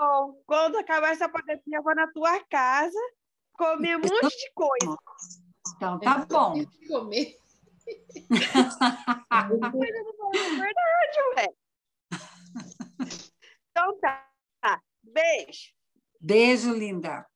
bom. Quando acabar essa pandemia, eu vou na tua casa comer um monte de coisa. Então tá bom. Comer. É verdade, ué. Então tá. Beijo. Beijo, linda.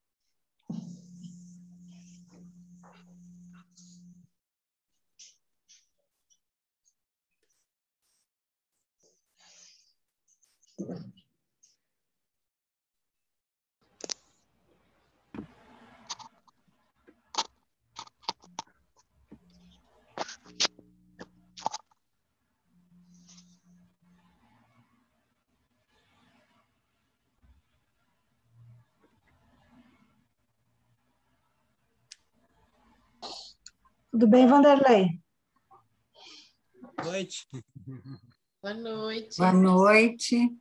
Tudo bem, Vanderlei? Boa noite. Boa noite. Boa noite.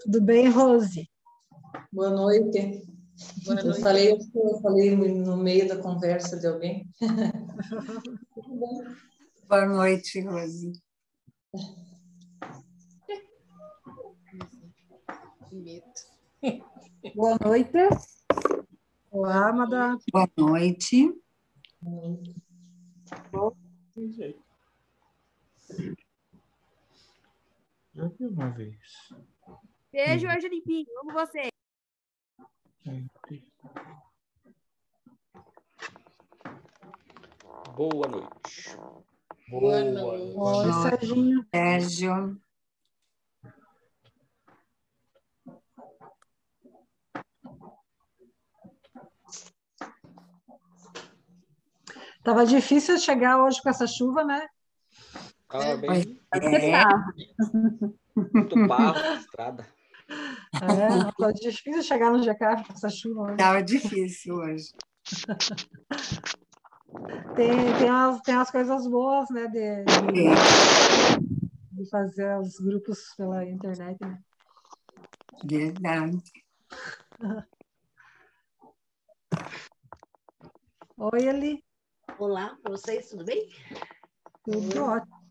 Tudo bem, Rose? Boa noite. Boa eu noite. falei, eu falei no meio da conversa de alguém. Boa noite, Rose. Boa noite. Olá, madame. Boa noite. Já vi uma vez. Beijo, Anjo Limpinho. Amo você. Boa noite. Boa noite. Oi, noite. Serginho. Sérgio. Tava difícil chegar hoje com essa chuva, né? Ah, bem, É, muito barro na estrada. É, tá difícil chegar no GK com essa chuva. hoje. Estava difícil hoje. Tem, tem, umas, tem umas coisas boas, né? De, de, de fazer os grupos pela internet, né? verdade. Oi, Eli. Olá, vocês, tudo bem? Tudo ótimo.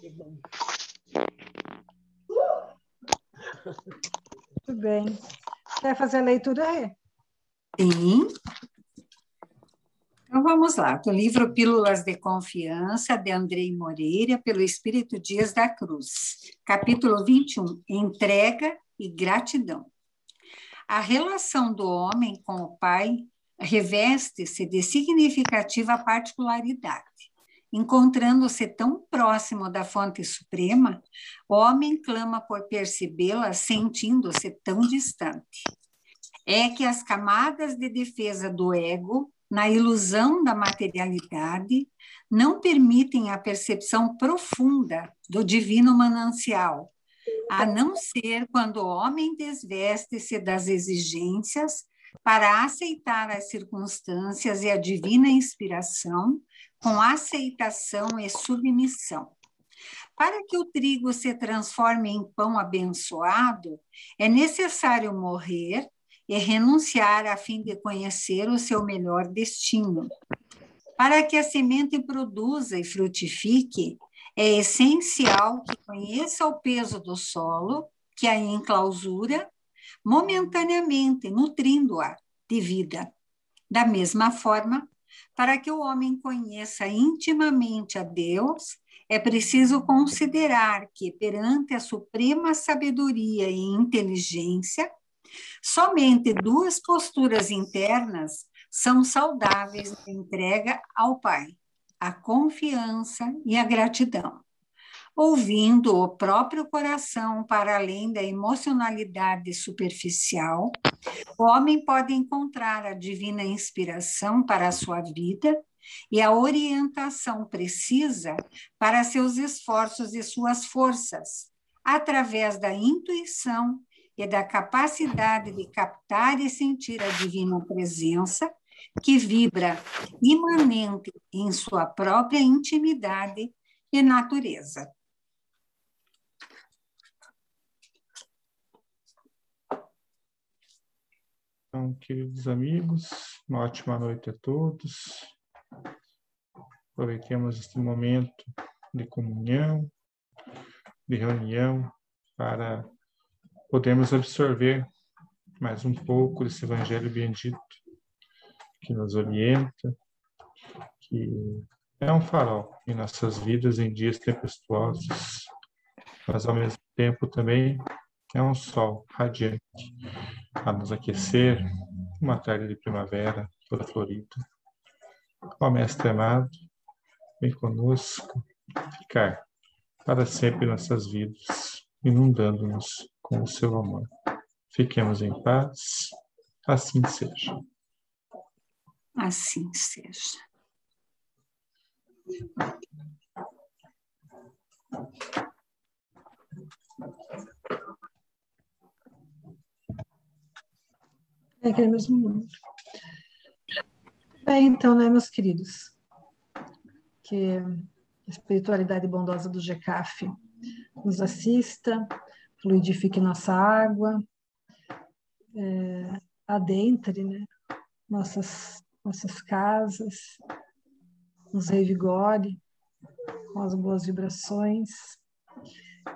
Que bom. Tudo bem. Quer fazer a leitura, Rê? Sim. Então vamos lá, do livro Pílulas de Confiança, de Andrei Moreira, pelo Espírito Dias da Cruz. Capítulo 21, Entrega e Gratidão. A relação do homem com o Pai reveste-se de significativa particularidade. Encontrando-se tão próximo da fonte suprema, o homem clama por percebê-la, sentindo-se tão distante. É que as camadas de defesa do ego, na ilusão da materialidade, não permitem a percepção profunda do divino manancial, a não ser quando o homem desveste-se das exigências para aceitar as circunstâncias e a divina inspiração com aceitação e submissão. Para que o trigo se transforme em pão abençoado, é necessário morrer e renunciar a fim de conhecer o seu melhor destino. Para que a semente produza e frutifique, é essencial que conheça o peso do solo, que a enclausura, momentaneamente nutrindo-a de vida. Da mesma forma, para que o homem conheça intimamente a Deus, é preciso considerar que, perante a suprema sabedoria e inteligência, somente duas posturas internas são saudáveis de entrega ao Pai: a confiança e a gratidão. Ouvindo o próprio coração para além da emocionalidade superficial, o homem pode encontrar a divina inspiração para a sua vida e a orientação precisa para seus esforços e suas forças, através da intuição e da capacidade de captar e sentir a divina presença que vibra imanente em sua própria intimidade e natureza. Então, queridos amigos, uma ótima noite a todos. Aproveitemos este momento de comunhão, de reunião para podermos absorver mais um pouco desse Evangelho bendito que nos orienta, que é um farol em nossas vidas em dias tempestuosos, mas ao mesmo tempo também é um sol radiante a nos aquecer, uma tarde de primavera toda florida. Ó Mestre amado, vem conosco ficar para sempre nossas vidas, inundando-nos com o seu amor. Fiquemos em paz, assim seja. Assim seja. É aquele mesmo número. Bem, então, né, meus queridos? Que a espiritualidade bondosa do GECAF nos assista, fluidifique nossa água, é, adentre né, nossas, nossas casas, nos revigore com as boas vibrações.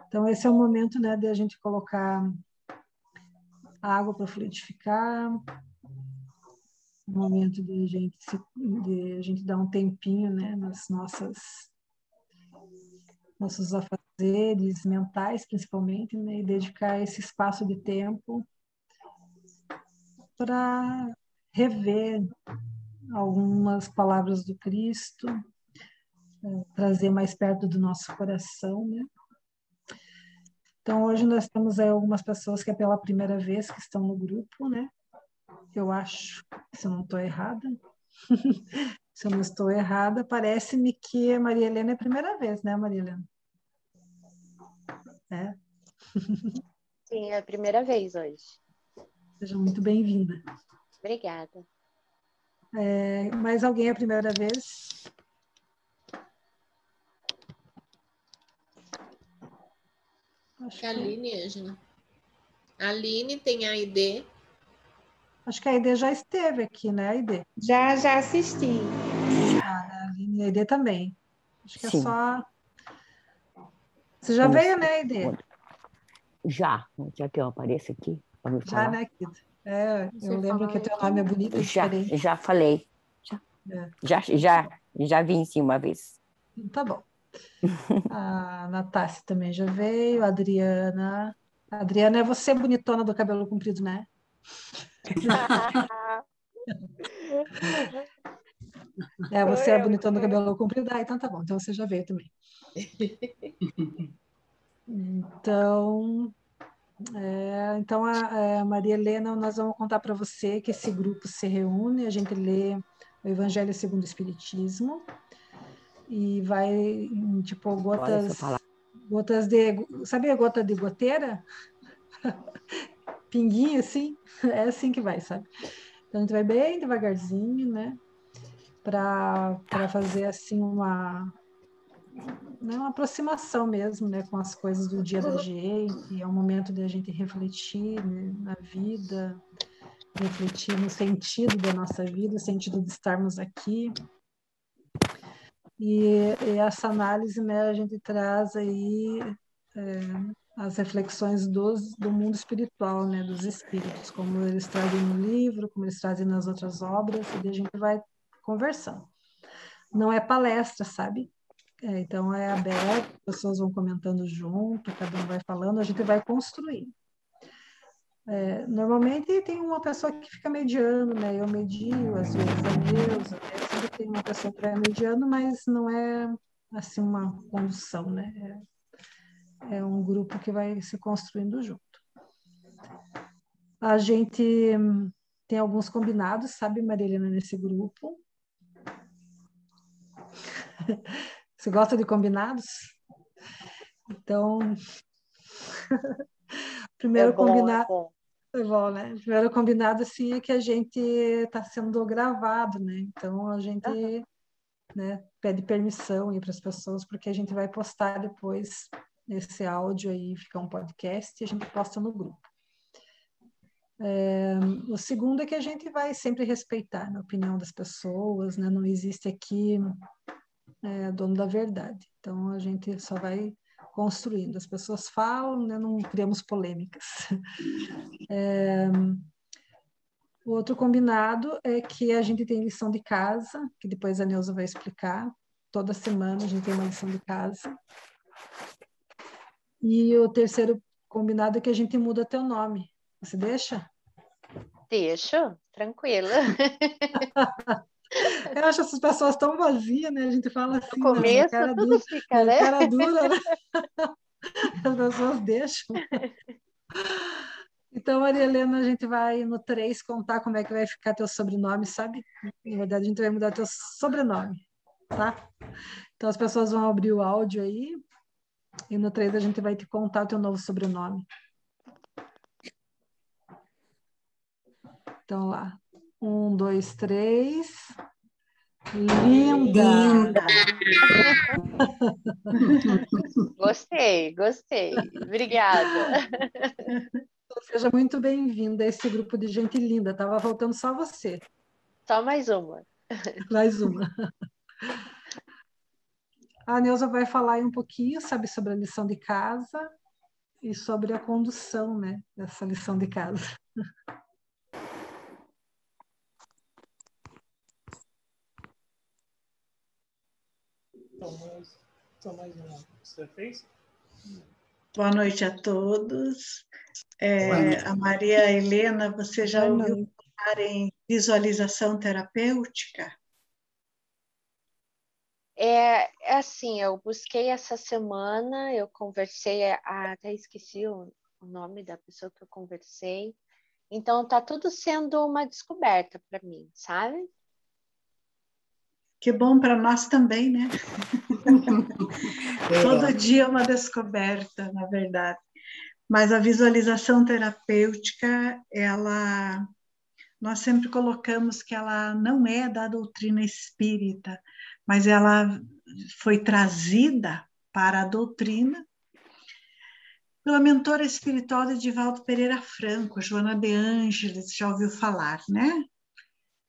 Então, esse é o momento né, de a gente colocar água para fluidificar, o momento de a gente, se, de a gente dar um tempinho né, nas nossas nossos afazeres mentais, principalmente, né, e dedicar esse espaço de tempo para rever algumas palavras do Cristo, é, trazer mais perto do nosso coração, né? Então, hoje nós temos aí algumas pessoas que é pela primeira vez que estão no grupo, né? Eu acho, se eu não estou errada, se eu não estou errada, parece-me que a Maria Helena é a primeira vez, né, Maria Helena? É. Sim, é a primeira vez hoje. Seja muito bem-vinda. Obrigada. É, mais alguém é a primeira vez? Acho que a Aline, Ângela. A Aline tem a ID. Acho que a ID já esteve aqui, né, ID? Já, já assisti. Ah, a Aline e a ID também. Acho que Sim. é só. Você já Vamos veio, né, ID? Já, já que eu apareço aqui para me Já, falar. né, Kida? É, Você eu lembro que teu nome é bonito Já, diferente. já falei. Já, É. já, já, já vim sim uma vez. Tá bom. A Natácia também já veio, a Adriana. A Adriana é você bonitona do cabelo comprido, né? É, você é bonitona do cabelo comprido. Ah, então tá bom. Então você já veio também. Então, é, então a, a Maria Helena, nós vamos contar para você que esse grupo se reúne, a gente lê o Evangelho segundo o Espiritismo e vai em, tipo gotas, gotas de, sabe a gota de goteira? Pinguinho assim, é assim que vai, sabe? Então a gente vai bem devagarzinho, né? Para fazer assim uma né, uma aproximação mesmo, né, com as coisas do dia da gente. É um momento de a gente refletir né, na vida, refletir no sentido da nossa vida, o sentido de estarmos aqui. E, e essa análise, né, a gente traz aí é, as reflexões dos, do mundo espiritual, né, dos espíritos, como eles trazem no livro, como eles trazem nas outras obras, e a gente vai conversando. Não é palestra, sabe? É, então é aberto, as pessoas vão comentando junto, cada um vai falando, a gente vai construindo. É, normalmente tem uma pessoa que fica mediando, né? Eu medio, às vezes a Neuza, né? sempre tem uma pessoa que vai mediando, mas não é assim uma condução, né? É, é um grupo que vai se construindo junto. A gente tem alguns combinados, sabe, Marilena, nesse grupo. Você gosta de combinados? Então, primeiro É bom, é combinado, bom. É bom, né? Primeiro combinado assim é que a gente está sendo gravado, né? Então a gente, Aham. né, pede permissão aí para as pessoas porque a gente vai postar depois esse áudio aí, fica um podcast e a gente posta no grupo. É, o segundo é que a gente vai sempre respeitar né, a opinião das pessoas, né? Não existe aqui é, dono da verdade. Então a gente só vai construindo. As pessoas falam, né, não criamos polêmicas. É, o outro combinado é que a gente tem lição de casa, que depois a Neuza vai explicar. Toda semana a gente tem uma lição de casa. E o terceiro combinado é que a gente muda teu nome. Você deixa? Deixo, tranquila. Eu acho essas pessoas tão vazias, né? A gente fala assim. No começo, cara tudo dura, fica, né? Cara dura, né? As pessoas deixam. Então, Maria Helena, a gente vai no 3 contar como é que vai ficar teu sobrenome, sabe? Na verdade, a gente vai mudar teu sobrenome, tá? Então, as pessoas vão abrir o áudio aí e no 3 a gente vai te contar teu novo sobrenome. Então, lá. Um, dois, três. Linda! Linda! gostei, gostei. Obrigada. Seja muito bem-vinda a esse grupo de gente linda. Tava faltando só você. Só mais uma. Mais uma. A Neuza vai falar aí um pouquinho, sabe, sobre a lição de casa e sobre a condução, né, dessa lição de casa. Você fez? Boa noite a todos. É, a Maria Helena, você já ouviu falar em visualização terapêutica? É, é assim, eu busquei essa semana, eu conversei, a- até esqueci o, o nome da pessoa que eu conversei. Então tá tudo sendo uma descoberta para mim, sabe? Que bom para nós também, né? Todo dia é uma descoberta, na verdade. Mas a visualização terapêutica, ela nós sempre colocamos que ela não é da doutrina espírita, mas ela foi trazida para a doutrina pela mentora espiritual de Divaldo Pereira Franco, Joana de Ângeles, já ouviu falar, né?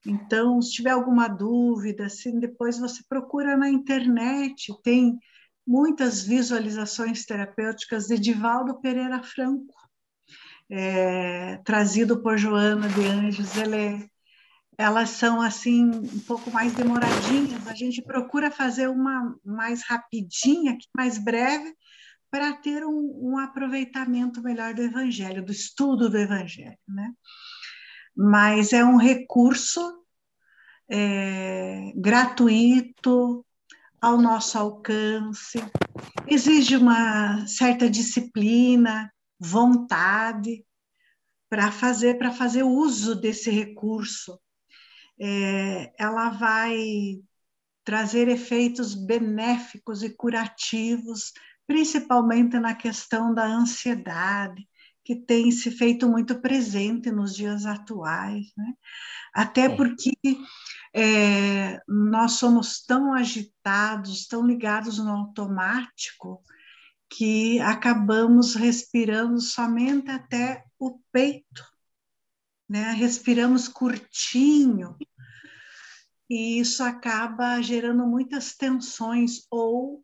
Então, se tiver alguma dúvida, assim, depois você procura na internet, tem muitas visualizações terapêuticas de Divaldo Pereira Franco, é, trazido por Joana de Anjos. Ele, elas são assim um pouco mais demoradinhas. A gente procura fazer uma mais rapidinha, mais breve, para ter um, um aproveitamento melhor do Evangelho, do estudo do Evangelho, né? Mas é um recurso é, gratuito, ao nosso alcance, exige uma certa disciplina, vontade para fazer para fazer uso desse recurso. É, ela vai trazer efeitos benéficos e curativos, principalmente na questão da ansiedade, que tem se feito muito presente nos dias atuais, né? Até porque é, nós somos tão agitados, tão ligados no automático, que acabamos respirando somente até o peito, né? Respiramos curtinho, e isso acaba gerando muitas tensões ou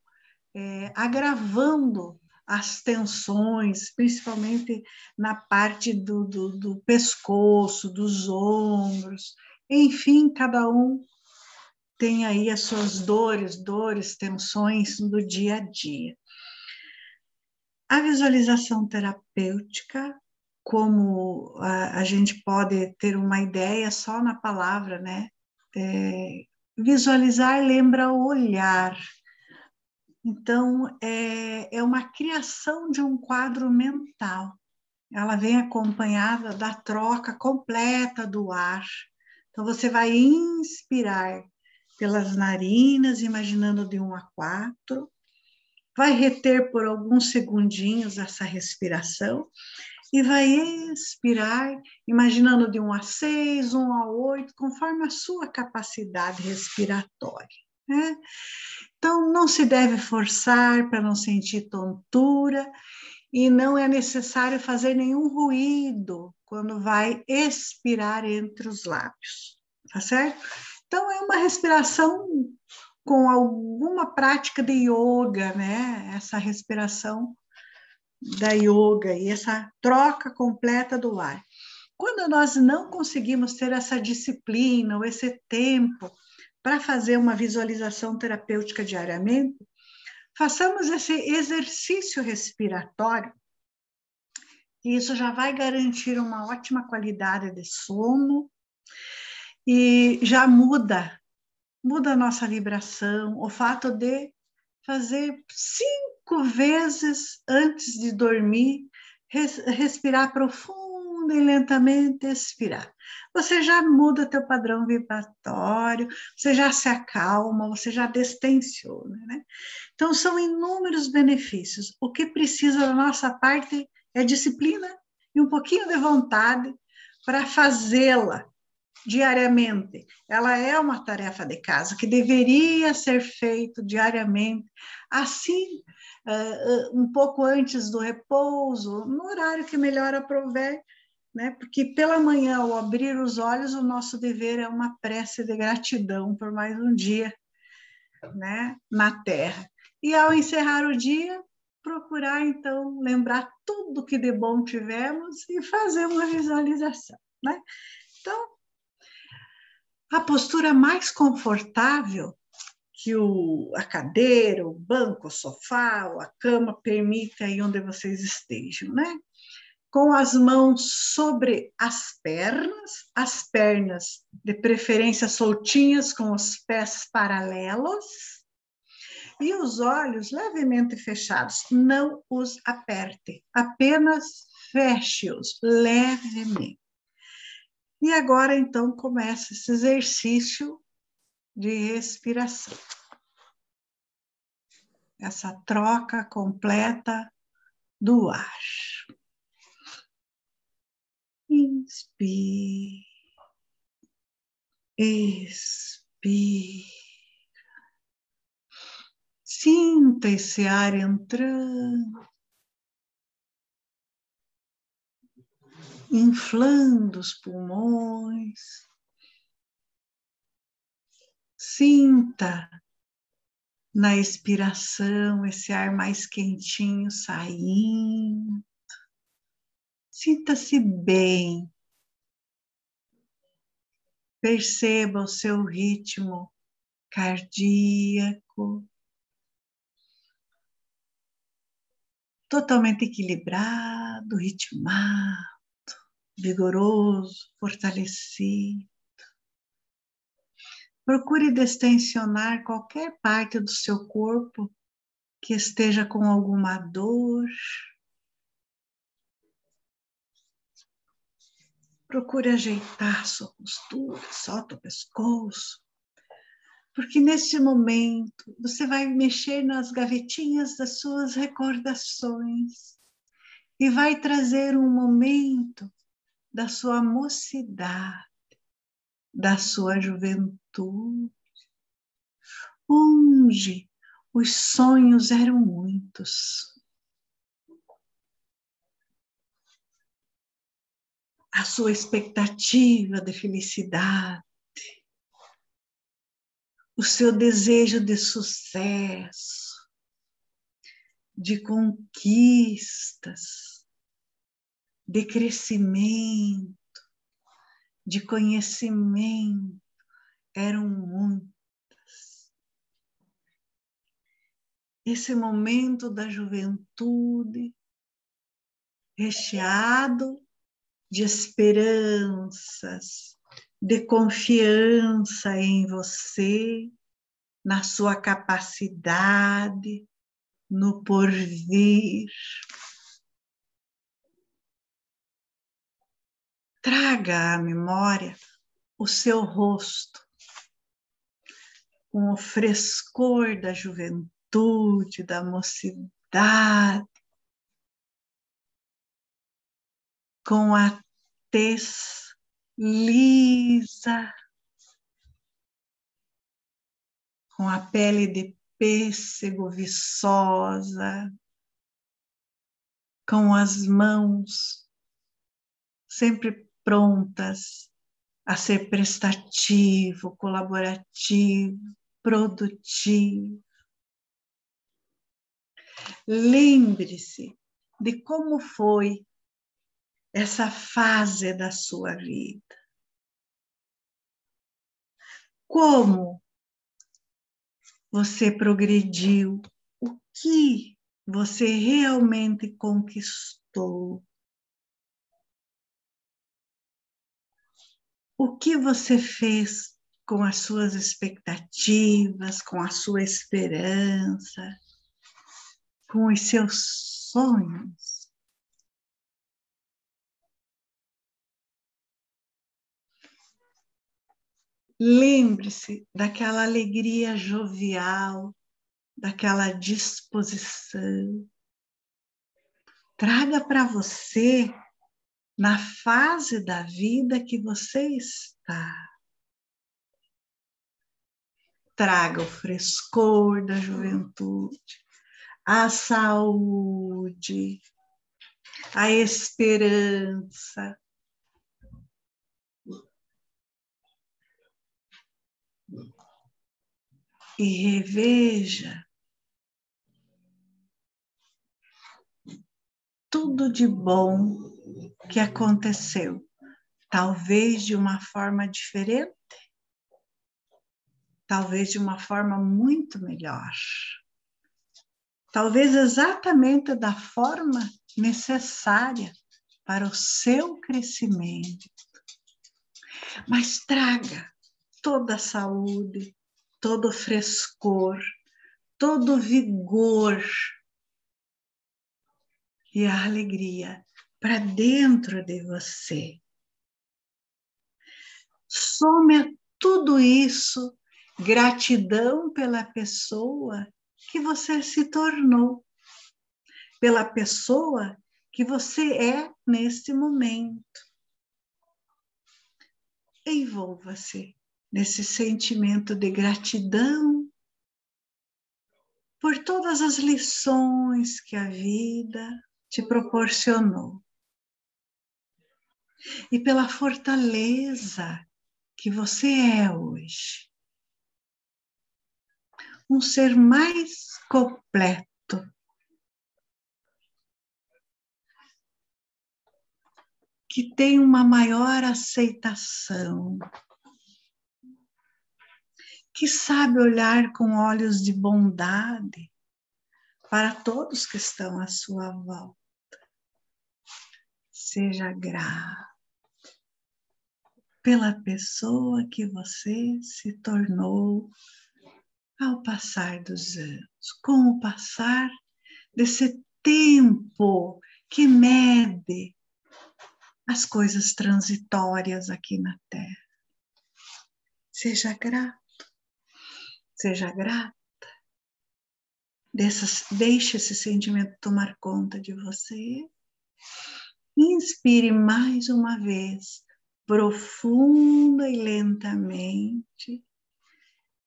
é, agravando as tensões, principalmente na parte do, do, do pescoço, dos ombros, enfim, cada um tem aí as suas dores, dores, tensões do dia a dia. A visualização terapêutica, como a, a gente pode ter uma ideia só na palavra, né? É, visualizar lembra olhar. Então, é, é uma criação de um quadro mental. Ela vem acompanhada da troca completa do ar. Então, você vai inspirar pelas narinas, imaginando de 1 a 4, vai reter por alguns segundinhos essa respiração e vai expirar, imaginando de 1 a 6, 1 a 8, conforme a sua capacidade respiratória. Né? Então, não se deve forçar para não sentir tontura e não é necessário fazer nenhum ruído quando vai expirar entre os lábios, tá certo? Então, é uma respiração com alguma prática de yoga, né? Essa respiração da yoga e essa troca completa do ar. Quando nós não conseguimos ter essa disciplina ou esse tempo para fazer uma visualização terapêutica diariamente, façamos esse exercício respiratório, e isso já vai garantir uma ótima qualidade de sono e já muda, muda a nossa vibração, o fato de fazer cinco vezes antes de dormir, respirar profundo e lentamente expirar. Você já muda teu padrão vibratório, você já se acalma, você já destensiona, né? Então, são inúmeros benefícios. O que precisa da nossa parte é disciplina e um pouquinho de vontade para fazê-la diariamente. Ela é uma tarefa de casa que deveria ser feita diariamente, assim, uh, um pouco antes do repouso, no horário que melhor aprover, né? Porque pela manhã, ao abrir os olhos, o nosso dever é uma prece de gratidão por mais um dia, né? Na Terra. E ao encerrar o dia, procurar então lembrar tudo que de bom tivemos e fazer uma visualização, né? Então, a postura mais confortável que o, a cadeira, o banco, o sofá a cama permita aí onde vocês estejam, né? Com as mãos sobre as pernas, as pernas de preferência soltinhas, com os pés paralelos, e os olhos levemente fechados. Não os aperte, apenas feche-os levemente. E agora, então, começa esse exercício de respiração. Essa troca completa do ar. Inspire. Expire. Sinta esse ar entrando, inflando os pulmões. Sinta na expiração esse ar mais quentinho saindo. Sinta-se bem. Perceba o seu ritmo cardíaco. Totalmente equilibrado, ritmado, vigoroso, fortalecido. Procure destensionar qualquer parte do seu corpo que esteja com alguma dor, Procure ajeitar sua postura, solta o pescoço, porque nesse momento você vai mexer nas gavetinhas das suas recordações e vai trazer um momento da sua mocidade, da sua juventude, onde os sonhos eram muitos, a sua expectativa de felicidade, o seu desejo de sucesso, de conquistas, de crescimento, de conhecimento, eram muitas. Esse momento da juventude, recheado de esperanças, de confiança em você, na sua capacidade, no porvir. Traga à memória o seu rosto, com o frescor da juventude, da mocidade, com a tez lisa, com a pele de pêssego viçosa, com as mãos sempre prontas a ser prestativo, colaborativo, produtivo. Lembre-se de como foi essa fase da sua vida. Como você progrediu, o que você realmente conquistou. O que você fez com as suas expectativas, com a sua esperança, com os seus sonhos? Lembre-se daquela alegria jovial, daquela disposição. Traga para você, na fase da vida que você está, traga o frescor da juventude, a saúde, a esperança, e reveja tudo de bom que aconteceu, talvez de uma forma diferente, talvez de uma forma muito melhor, talvez exatamente da forma necessária para o seu crescimento. Mas traga toda a saúde, todo frescor, todo vigor e a alegria para dentro de você. Some a tudo isso gratidão pela pessoa que você se tornou, pela pessoa que você é neste momento. Envolva-se nesse sentimento de gratidão por todas as lições que a vida te proporcionou e pela fortaleza que você é hoje. Um ser mais completo. Que tem uma maior aceitação que sabe olhar com olhos de bondade para todos que estão à sua volta. Seja grato pela pessoa que você se tornou ao passar dos anos, com o passar desse tempo que mede as coisas transitórias aqui na Terra. Seja grato Seja grata. Deixe esse sentimento tomar conta de você. Inspire mais uma vez, profunda e lentamente.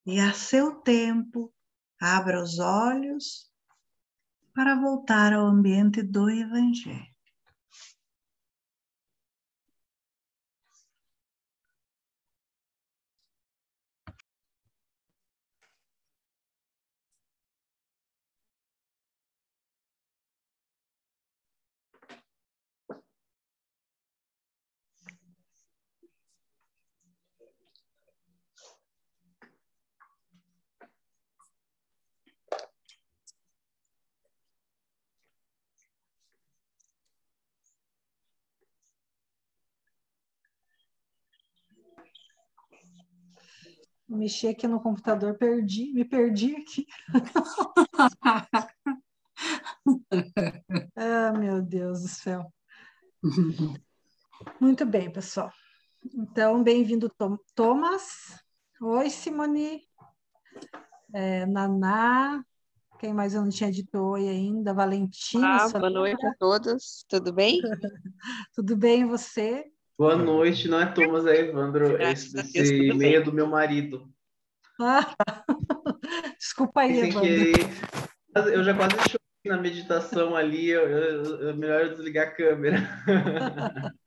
E a seu tempo, abra os olhos para voltar ao ambiente do Evangelho. Mexi aqui no computador, perdi, me perdi aqui. ah, meu Deus do céu. Muito bem, pessoal. Então, bem-vindo, Tom Thomas. Oi, Simone. É, Naná. Quem mais eu não tinha dito oi ainda? Valentina. Ah, boa noite a todos. Tudo bem? Tudo bem, você? Boa noite, não é Thomas, é Evandro. Esse, esse e-mail é do meu marido. Ah, desculpa aí, Evandro. Que... Eu já quase chorei na meditação ali, eu, eu, é melhor eu desligar a câmera.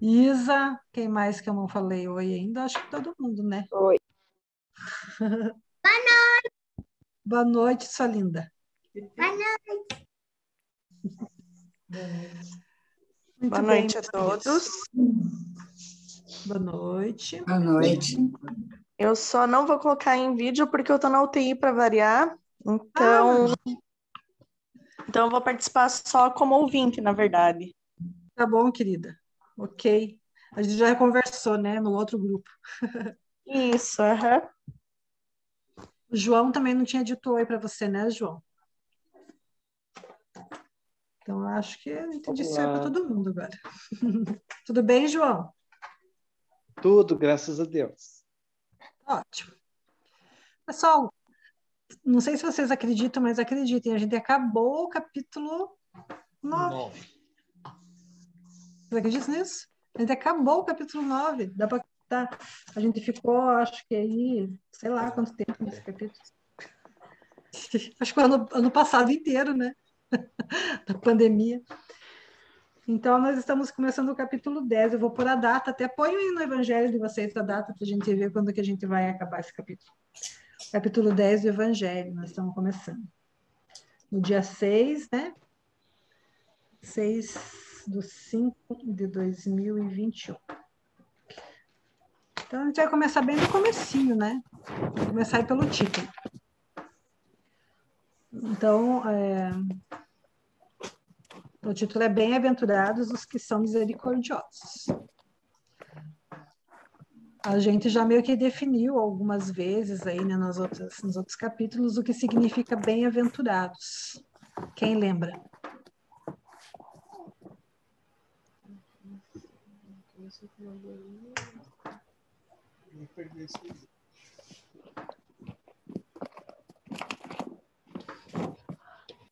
Isa, quem mais que eu não falei oi ainda? Acho que todo mundo, né? Oi. Boa noite. Boa noite, sua linda. Boa noite. Muito Boa bem, noite a meus todos. Boa noite. Boa noite. Eu só não vou colocar em vídeo porque eu tô na UTI para variar. Então, então eu vou participar só como ouvinte, na verdade. Tá bom, querida. Ok. A gente já conversou, né, no outro grupo. Isso, aham. O João também não tinha dito oi para você, né, João? Então, acho que eu entendi isso para todo mundo agora. Tudo bem, João? Tudo, graças a Deus. Ótimo. Pessoal, não sei se vocês acreditam, mas acreditem, a gente acabou o capítulo 9. Vocês acreditam nisso? A gente acabou o capítulo 9. Dá pra, tá, a gente ficou, acho que aí, sei lá quanto tempo nesse capítulo. Acho que o ano, ano passado inteiro, né? da pandemia. Então, nós estamos começando o capítulo 10. Eu vou pôr a data, até ponho aí no evangelho de vocês a data para a gente ver quando que a gente vai acabar esse capítulo. Capítulo 10 do evangelho, nós estamos começando. No dia 6, né? 6 do 5 de 2021. Então, a gente vai começar bem no comecinho, né? Vou começar aí pelo título. Então, é, o título é Bem-aventurados os que são misericordiosos. A gente já meio que definiu algumas vezes aí, né, nas outras, nos outros capítulos, o que significa bem-aventurados. Quem lembra?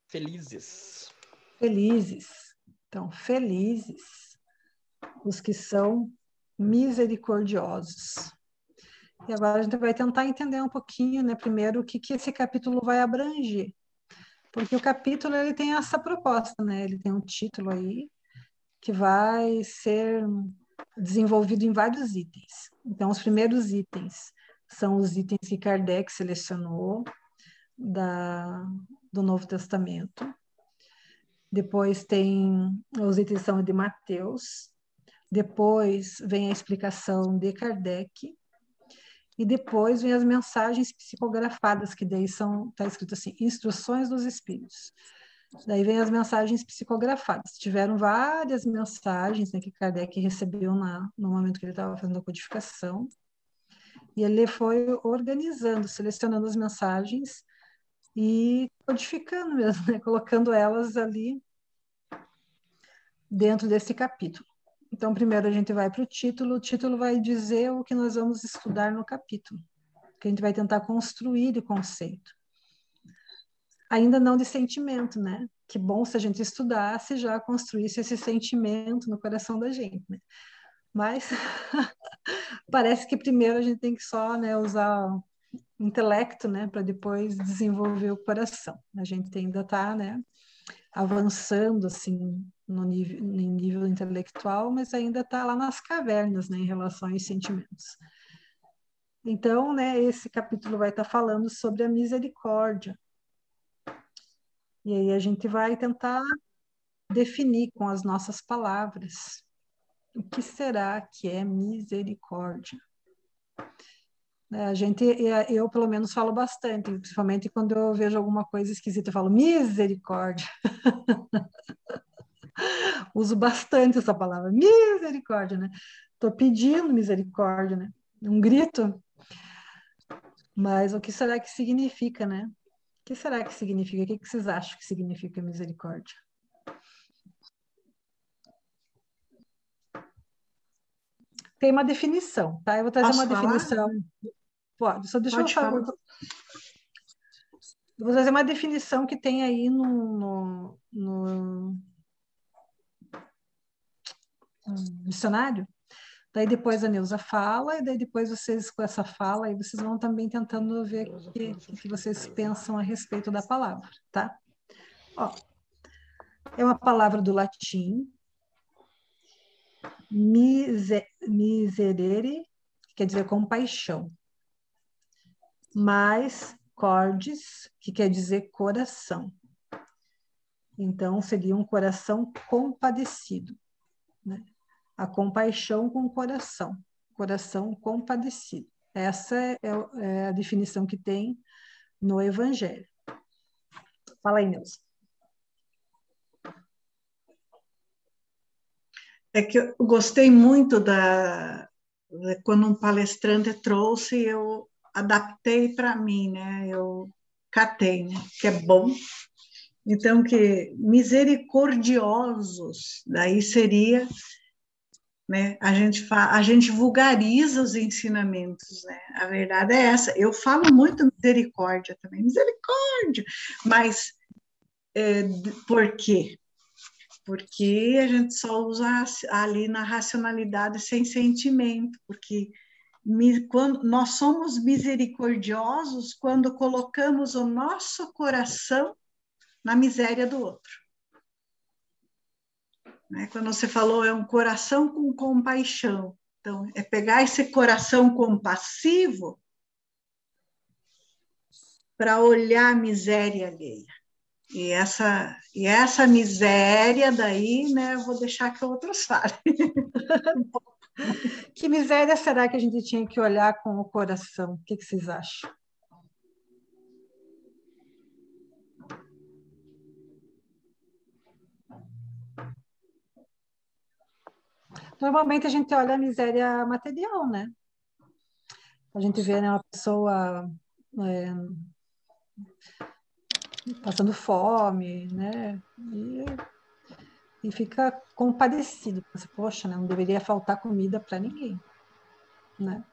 Felizes. Felizes. Então, felizes os que são misericordiosos. E agora a gente vai tentar entender um pouquinho, né, primeiro, o que, que esse capítulo vai abranger. Porque o capítulo ele tem essa proposta, né? Ele tem um título aí que vai ser desenvolvido em vários itens. Então, os primeiros itens são os itens que Kardec selecionou da, do Novo Testamento. Depois tem os itens de Mateus. Depois vem a explicação de Kardec. E depois vem as mensagens psicografadas, que daí são, está escrito assim, instruções dos espíritos. Daí vem as mensagens psicografadas. Tiveram várias mensagens né, que Kardec recebeu na, no momento que ele estava fazendo a codificação. E ele foi organizando, selecionando as mensagens e codificando mesmo, né? colocando elas ali dentro desse capítulo. Então, primeiro a gente vai para o título, o título vai dizer o que nós vamos estudar no capítulo, que a gente vai tentar construir o conceito. Ainda não de sentimento, né? Que bom se a gente estudasse e já construísse esse sentimento no coração da gente, né? Mas parece que primeiro a gente tem que só né, usar intelecto, né, para depois desenvolver o coração. A gente ainda está, né, avançando assim no nível, no nível intelectual, mas ainda está lá nas cavernas, né, em relação aos sentimentos. Então, né, esse capítulo vai estar tá falando sobre a misericórdia. E aí a gente vai tentar definir com as nossas palavras o que será que é misericórdia. A gente, eu pelo menos falo bastante, principalmente quando eu vejo alguma coisa esquisita, eu falo misericórdia. Uso bastante essa palavra, misericórdia, né? Estou pedindo misericórdia, né? Um grito. Mas o que será que significa, né? O que será que significa? O que vocês acham que significa misericórdia? Tem uma definição, tá? Eu vou trazer Posso uma falar? definição. Pode, só deixa Pode eu falar. falar. Eu vou trazer uma definição que tem aí no, no, no, no dicionário. Daí depois a Neuza fala, e daí depois vocês, com essa fala, aí vocês vão também tentando ver o que, que, que vocês pensam a respeito da palavra, tá? Ó, é uma palavra do latim, mise, miserere, que quer dizer compaixão. mais cordes, que quer dizer coração. Então, seria um coração compadecido. Né? A compaixão com o coração, coração compadecido. Essa é, é a definição que tem no Evangelho. Fala aí, Neuza. É que eu gostei muito da quando um palestrante trouxe, eu adaptei para mim, né? Eu catei, né? Que é bom. Então que misericordiosos, daí seria né? A gente fa a gente vulgariza os ensinamentos, né? A verdade é essa. Eu falo muito misericórdia também, misericórdia, mas é, por quê? Porque a gente só usa ali na racionalidade sem sentimento, porque quando nós somos misericordiosos quando colocamos o nosso coração na miséria do outro. Né? Quando você falou, é um coração com compaixão. Então, é pegar esse coração compassivo para olhar a miséria alheia. E essa, e essa miséria daí, né, eu vou deixar que outros falem. que miséria será que a gente tinha que olhar com o coração? O que, que vocês acham? Normalmente a gente olha a miséria material, né? A gente vê né, uma pessoa é, passando fome, né? E, e fica compadecido. Pensa, Poxa, né, não deveria faltar comida para ninguém, né?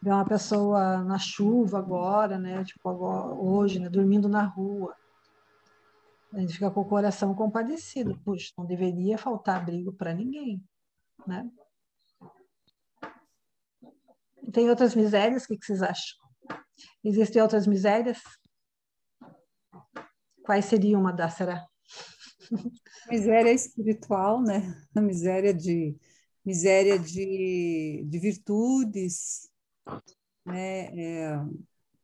Vê uma pessoa na chuva agora, né? Tipo, agora, hoje, né? Dormindo na rua. A gente fica com o coração compadecido. Puxa, não deveria faltar abrigo para ninguém, né? Tem outras misérias? O que vocês acham? Existem outras misérias? Quais seriam será? Miséria espiritual, né? A miséria de miséria de, de virtudes, né? É,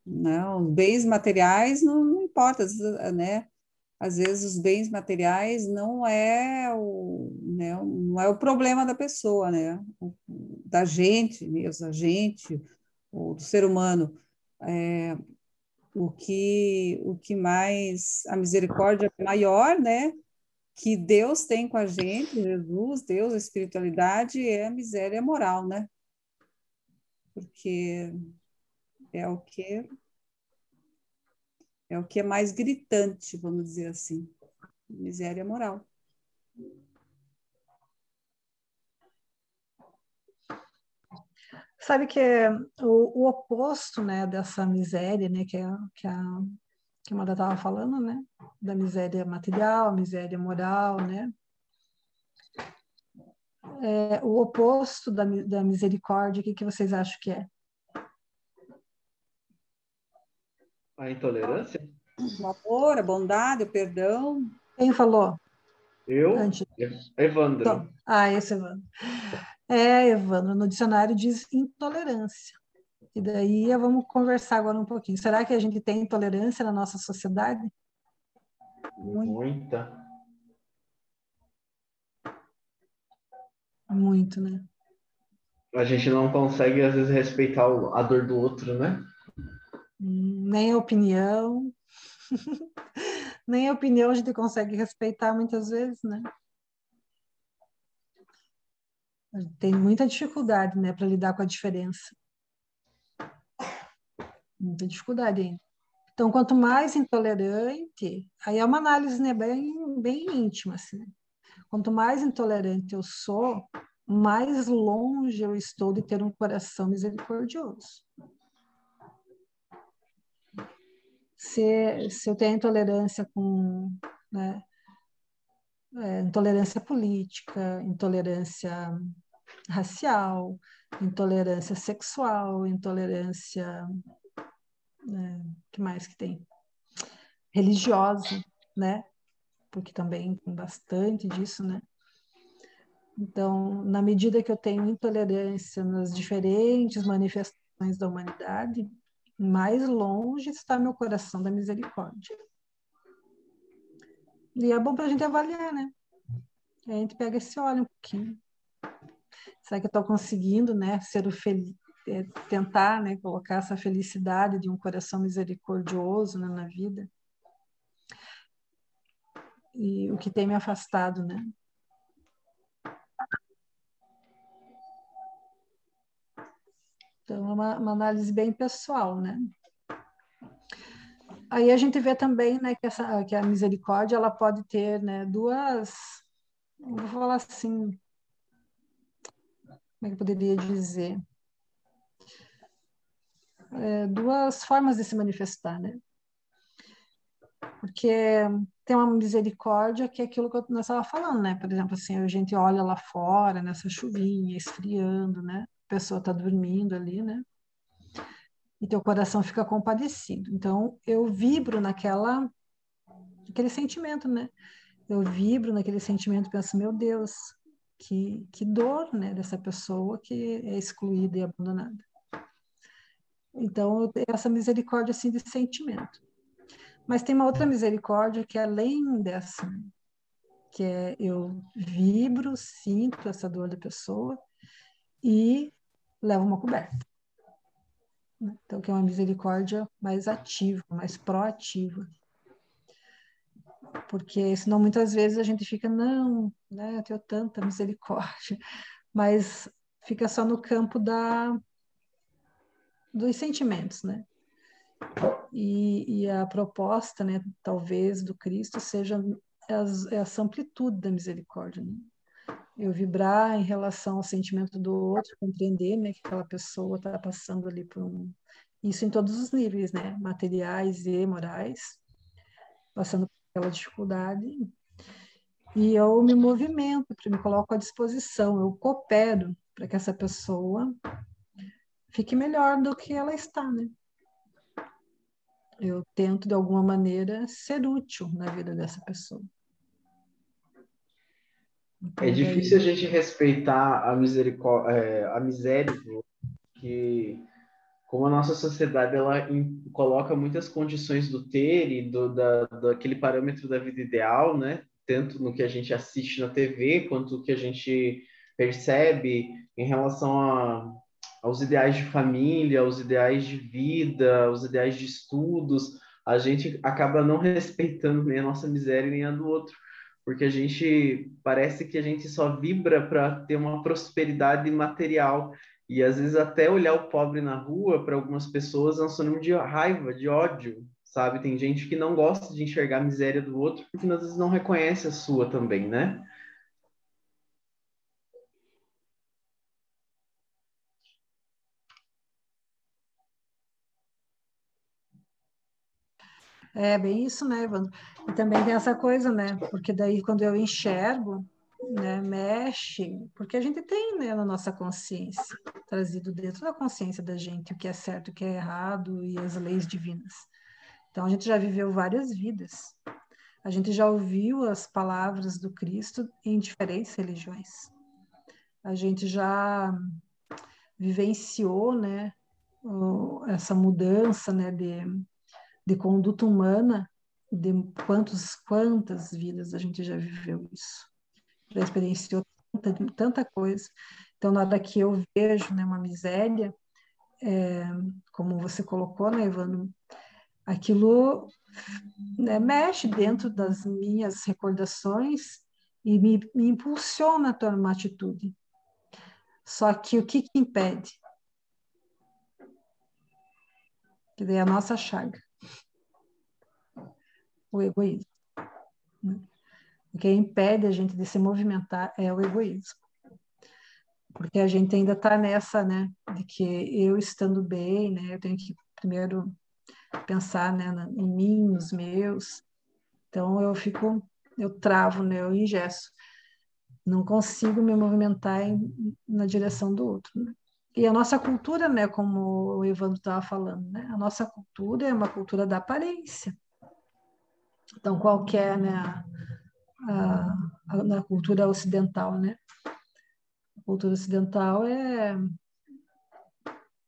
não, bens materiais não, não importa, né? às vezes os bens materiais não é o, né, não é o problema da pessoa, né, da gente mesmo, da gente, ou do ser humano. É, o que o que mais a misericórdia maior, né, que Deus tem com a gente, Jesus, Deus, a espiritualidade é a miséria moral, né? Porque é o que é o que é mais gritante, vamos dizer assim. Miséria moral. Sabe que o, o, oposto né, dessa miséria, né, que, é, que, a, que a Mada estava falando, né, da miséria material, miséria moral, né, é, o oposto da, da misericórdia, o que, que vocês acham que é? A intolerância? O amor, a bondade, o perdão. Quem falou? Eu? Antes. Evandro. Então, ah, esse Evandro. É, Evandro, no dicionário diz intolerância. E daí vamos conversar agora um pouquinho. Será que a gente tem intolerância na nossa sociedade? Muita. Muito, né? A gente não consegue, às vezes, respeitar a dor do outro, né? nem a opinião, nem a opinião a gente consegue respeitar muitas vezes, né? Tem muita dificuldade, né, para lidar com a diferença. Muita dificuldade ainda. Então, quanto mais intolerante, aí é uma análise né, bem, bem íntima, assim. Né? Quanto mais intolerante eu sou, mais longe eu estou de ter um coração misericordioso. se, se eu tenho intolerância com né, é, intolerância política, intolerância racial, intolerância sexual, intolerância né, que mais que tem religiosa, né? Porque também tem bastante disso, né? Então, na medida que eu tenho intolerância nas diferentes manifestações da humanidade, mais longe está meu coração da misericórdia. E é bom para a gente avaliar, né? E a gente pega esse olho um pouquinho. Será que eu estou conseguindo, né, ser o feliz, é, tentar, né, colocar essa felicidade de um coração misericordioso né, na vida? E o que tem me afastado, né? Então, é uma, uma análise bem pessoal, né? Aí a gente vê também, né, que, essa, que a misericórdia, ela pode ter, né, duas, vou falar assim, como é que eu poderia dizer? É, duas formas de se manifestar, né? Porque tem uma misericórdia que é aquilo que nós estávamos falando, né? Por exemplo, assim, a gente olha lá fora, nessa chuvinha, esfriando, né? A pessoa está dormindo ali, né? E teu coração fica compadecido. Então, eu vibro naquela, aquele sentimento, né? Eu vibro naquele sentimento, penso, meu Deus, que, que dor, né? Dessa pessoa que é excluída e abandonada. Então, essa misericórdia, assim, de sentimento. Mas tem uma outra misericórdia que é além dessa, que é eu vibro, sinto essa dor da pessoa e levo uma coberta. Então, que é uma misericórdia mais ativa, mais proativa. Porque senão muitas vezes a gente fica, não, né, eu tenho tanta misericórdia, mas fica só no campo da dos sentimentos, né? E, e a proposta, né, talvez, do Cristo seja as, essa amplitude da misericórdia. Né? Eu vibrar em relação ao sentimento do outro, compreender né, que aquela pessoa está passando ali por um. Isso em todos os níveis, né? materiais e morais, passando por aquela dificuldade. E eu me movimento, me coloco à disposição, eu coopero para que essa pessoa fique melhor do que ela está, né? eu tento de alguma maneira ser útil na vida dessa pessoa. Então, é difícil daí... a gente respeitar a misericórdia, é, a miséria que como a nossa sociedade ela coloca muitas condições do ter e do da, daquele parâmetro da vida ideal, né? Tanto no que a gente assiste na TV quanto no que a gente percebe em relação a aos ideais de família, aos ideais de vida, aos ideais de estudos, a gente acaba não respeitando nem a nossa miséria nem a do outro, porque a gente parece que a gente só vibra para ter uma prosperidade material e às vezes até olhar o pobre na rua para algumas pessoas é um sinônimo de raiva, de ódio, sabe? Tem gente que não gosta de enxergar a miséria do outro porque às vezes não reconhece a sua também, né? É bem isso, né, Evandro? E também tem essa coisa, né? Porque daí quando eu enxergo, né, mexe, porque a gente tem, né, na nossa consciência, trazido dentro da consciência da gente o que é certo, o que é errado e as leis divinas. Então a gente já viveu várias vidas. A gente já ouviu as palavras do Cristo em diferentes religiões. A gente já vivenciou, né, essa mudança, né, de de conduta humana, de quantos, quantas vidas a gente já viveu isso, já experienciou tanta, tanta coisa. Então, na hora que eu vejo né, uma miséria, é, como você colocou, né, Evandro, aquilo né, mexe dentro das minhas recordações e me, me impulsiona a tomar uma atitude. Só que o que, que impede? Que daí é a nossa chaga o egoísmo. Né? O que impede a gente de se movimentar é o egoísmo. Porque a gente ainda está nessa, né, de que eu estando bem, né, eu tenho que primeiro pensar, né, em mim, nos meus. Então eu fico, eu travo, né, eu engesso. Não consigo me movimentar em, na direção do outro. Né? E a nossa cultura, né, como o Evandro estava falando, né, a nossa cultura é uma cultura da aparência. Então, qualquer, é, né, na cultura ocidental, né? A cultura ocidental é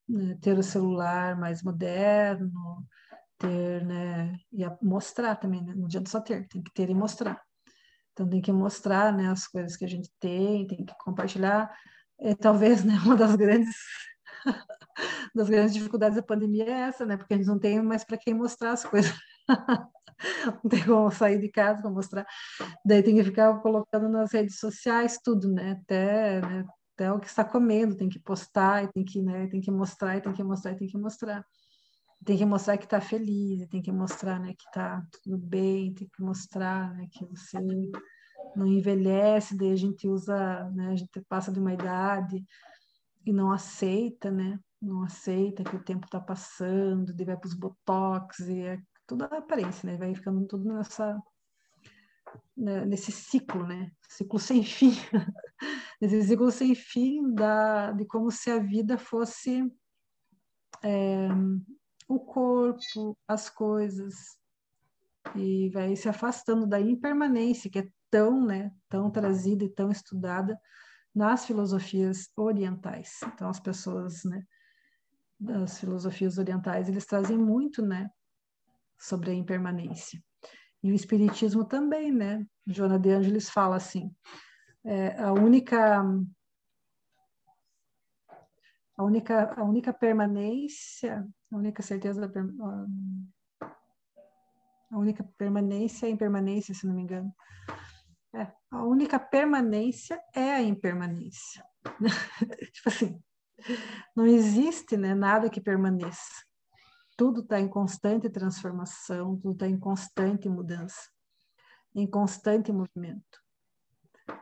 né, ter o celular mais moderno, ter, né, e mostrar também, né? não adianta só ter, tem que ter e mostrar. Então tem que mostrar, né, as coisas que a gente tem, tem que compartilhar. E, talvez, né, uma das grandes das grandes dificuldades da pandemia é essa, né, porque a gente não tem mais para quem mostrar as coisas. Não tem como sair de casa para mostrar. Daí tem que ficar colocando nas redes sociais tudo, né, até, né, até o que está comendo, tem que postar, e tem que, né, tem que mostrar, tem que mostrar, tem que mostrar tem que mostrar que está feliz, tem que mostrar né, que está tudo bem, tem que mostrar né, que você não envelhece, daí a gente usa, né, a gente passa de uma idade e não aceita, né? Não aceita que o tempo está passando, daí vai para os botox e é tudo a aparência, né? Vai ficando tudo nessa né, nesse ciclo, né? Ciclo sem fim, esse ciclo sem fim da de como se a vida fosse é, o corpo, as coisas, e vai se afastando da impermanência, que é tão, né, tão trazida e tão estudada nas filosofias orientais. Então, as pessoas, né, das filosofias orientais, eles trazem muito, né, sobre a impermanência. E o espiritismo também, né? Joana de Angelis fala assim, é, a única a única a única permanência a única certeza da a única permanência é a impermanência, se não me engano. É, a única permanência é a impermanência. tipo assim, não existe né, nada que permaneça. Tudo está em constante transformação, tudo está em constante mudança, em constante movimento.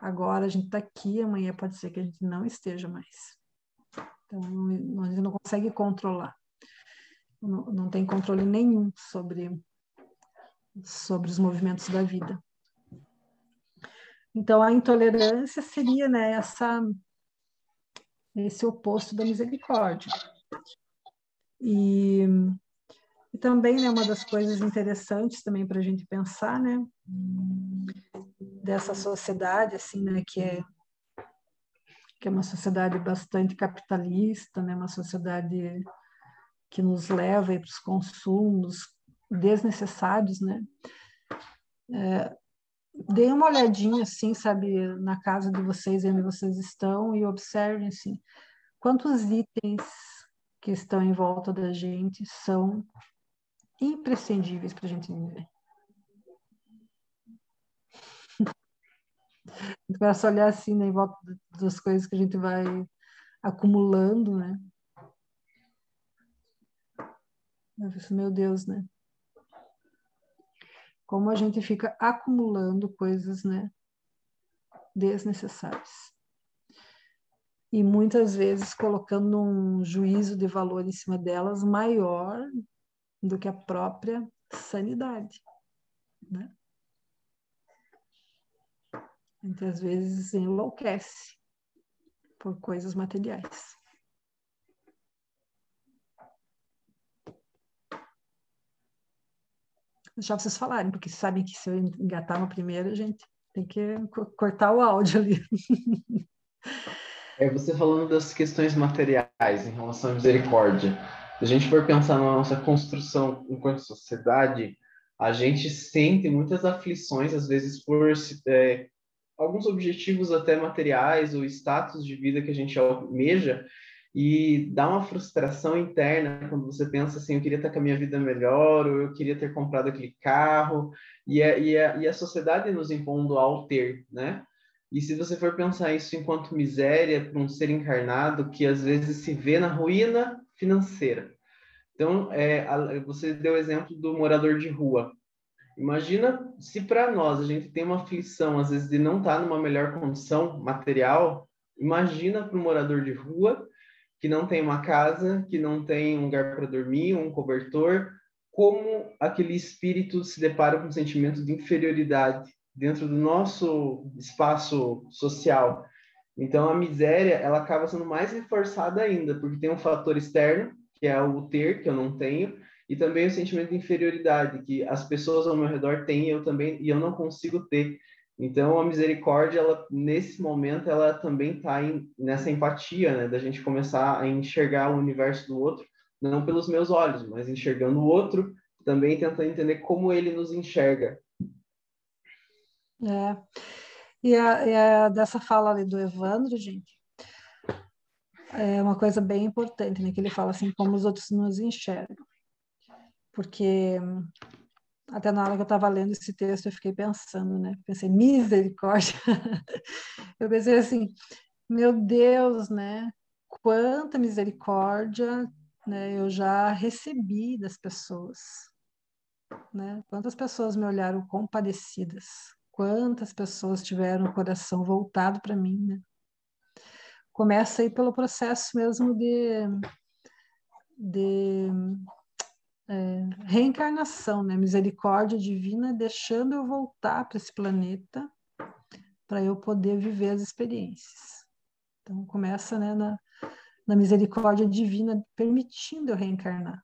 Agora a gente está aqui, amanhã pode ser que a gente não esteja mais. Então, a gente não consegue controlar não, não tem controle nenhum sobre, sobre os movimentos da vida. Então, a intolerância seria né, essa, esse oposto da misericórdia. E, e também, né, uma das coisas interessantes também para a gente pensar, né, dessa sociedade, assim, né, que é que é uma sociedade bastante capitalista, né, uma sociedade que nos leva para os consumos desnecessários, né? É, deem uma olhadinha, assim, sabe, na casa de vocês, onde vocês estão, e observem, assim, quantos itens que estão em volta da gente são imprescindíveis para a gente viver. Começa a olhar assim, né, em volta das coisas que a gente vai acumulando, né? Eu disse, meu Deus, né? Como a gente fica acumulando coisas, né? Desnecessárias. E muitas vezes colocando um juízo de valor em cima delas maior do que a própria sanidade, né? Às vezes enlouquece por coisas materiais. deixar vocês falarem, porque sabem que se eu engatar no primeiro, a gente tem que cortar o áudio ali. É, você falando das questões materiais em relação à misericórdia. Se a gente for pensar na nossa construção enquanto sociedade, a gente sente muitas aflições, às vezes, por é, alguns objetivos até materiais ou status de vida que a gente almeja, e dá uma frustração interna quando você pensa assim, eu queria estar com a minha vida melhor, ou eu queria ter comprado aquele carro, e a, e a, e a sociedade nos impondo ao ter, né? E se você for pensar isso enquanto miséria para um ser encarnado que às vezes se vê na ruína financeira. Então, é, a, você deu o exemplo do morador de rua. Imagina se para nós a gente tem uma aflição, às vezes, de não estar numa melhor condição material, imagina para o morador de rua que não tem uma casa, que não tem um lugar para dormir, um cobertor, como aquele espírito se depara com um sentimento de inferioridade dentro do nosso espaço social. Então a miséria, ela acaba sendo mais reforçada ainda, porque tem um fator externo, que é o ter, que eu não tenho, e também o sentimento de inferioridade, que as pessoas ao meu redor têm, eu também, e eu não consigo ter. Então, a misericórdia, ela, nesse momento, ela também está nessa empatia, né? Da gente começar a enxergar o universo do outro, não pelos meus olhos, mas enxergando o outro, também tentando entender como ele nos enxerga. É. E, a, e a, dessa fala ali do Evandro, gente, é uma coisa bem importante, né? Que ele fala assim, como os outros nos enxergam. Porque até na hora que eu estava lendo esse texto, eu fiquei pensando, né? Pensei, misericórdia. eu pensei assim, meu Deus, né? Quanta misericórdia né, eu já recebi das pessoas. Né? Quantas pessoas me olharam compadecidas? Quantas pessoas tiveram o coração voltado para mim, né? Começa aí pelo processo mesmo de, de é, reencarnação, né? Misericórdia divina deixando eu voltar para esse planeta para eu poder viver as experiências. Então começa, né, na, na misericórdia divina permitindo eu reencarnar,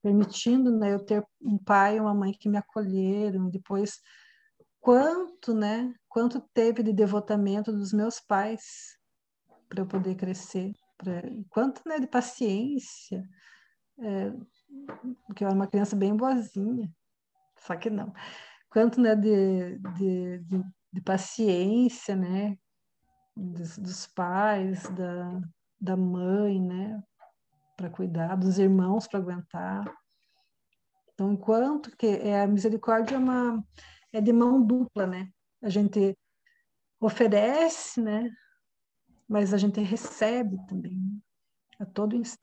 permitindo, né, eu ter um pai e uma mãe que me acolheram, depois quanto, né, quanto teve de devotamento dos meus pais para eu poder crescer, pra, quanto, né, de paciência, é, porque eu era uma criança bem boazinha, só que não. Quanto né, de, de, de, de paciência, né, dos, dos, pais, da, da mãe, né, para cuidar, dos irmãos para aguentar. Então, enquanto que é, a misericórdia é, uma, é de mão dupla, né? A gente oferece, né, mas a gente recebe também, né? a todo instante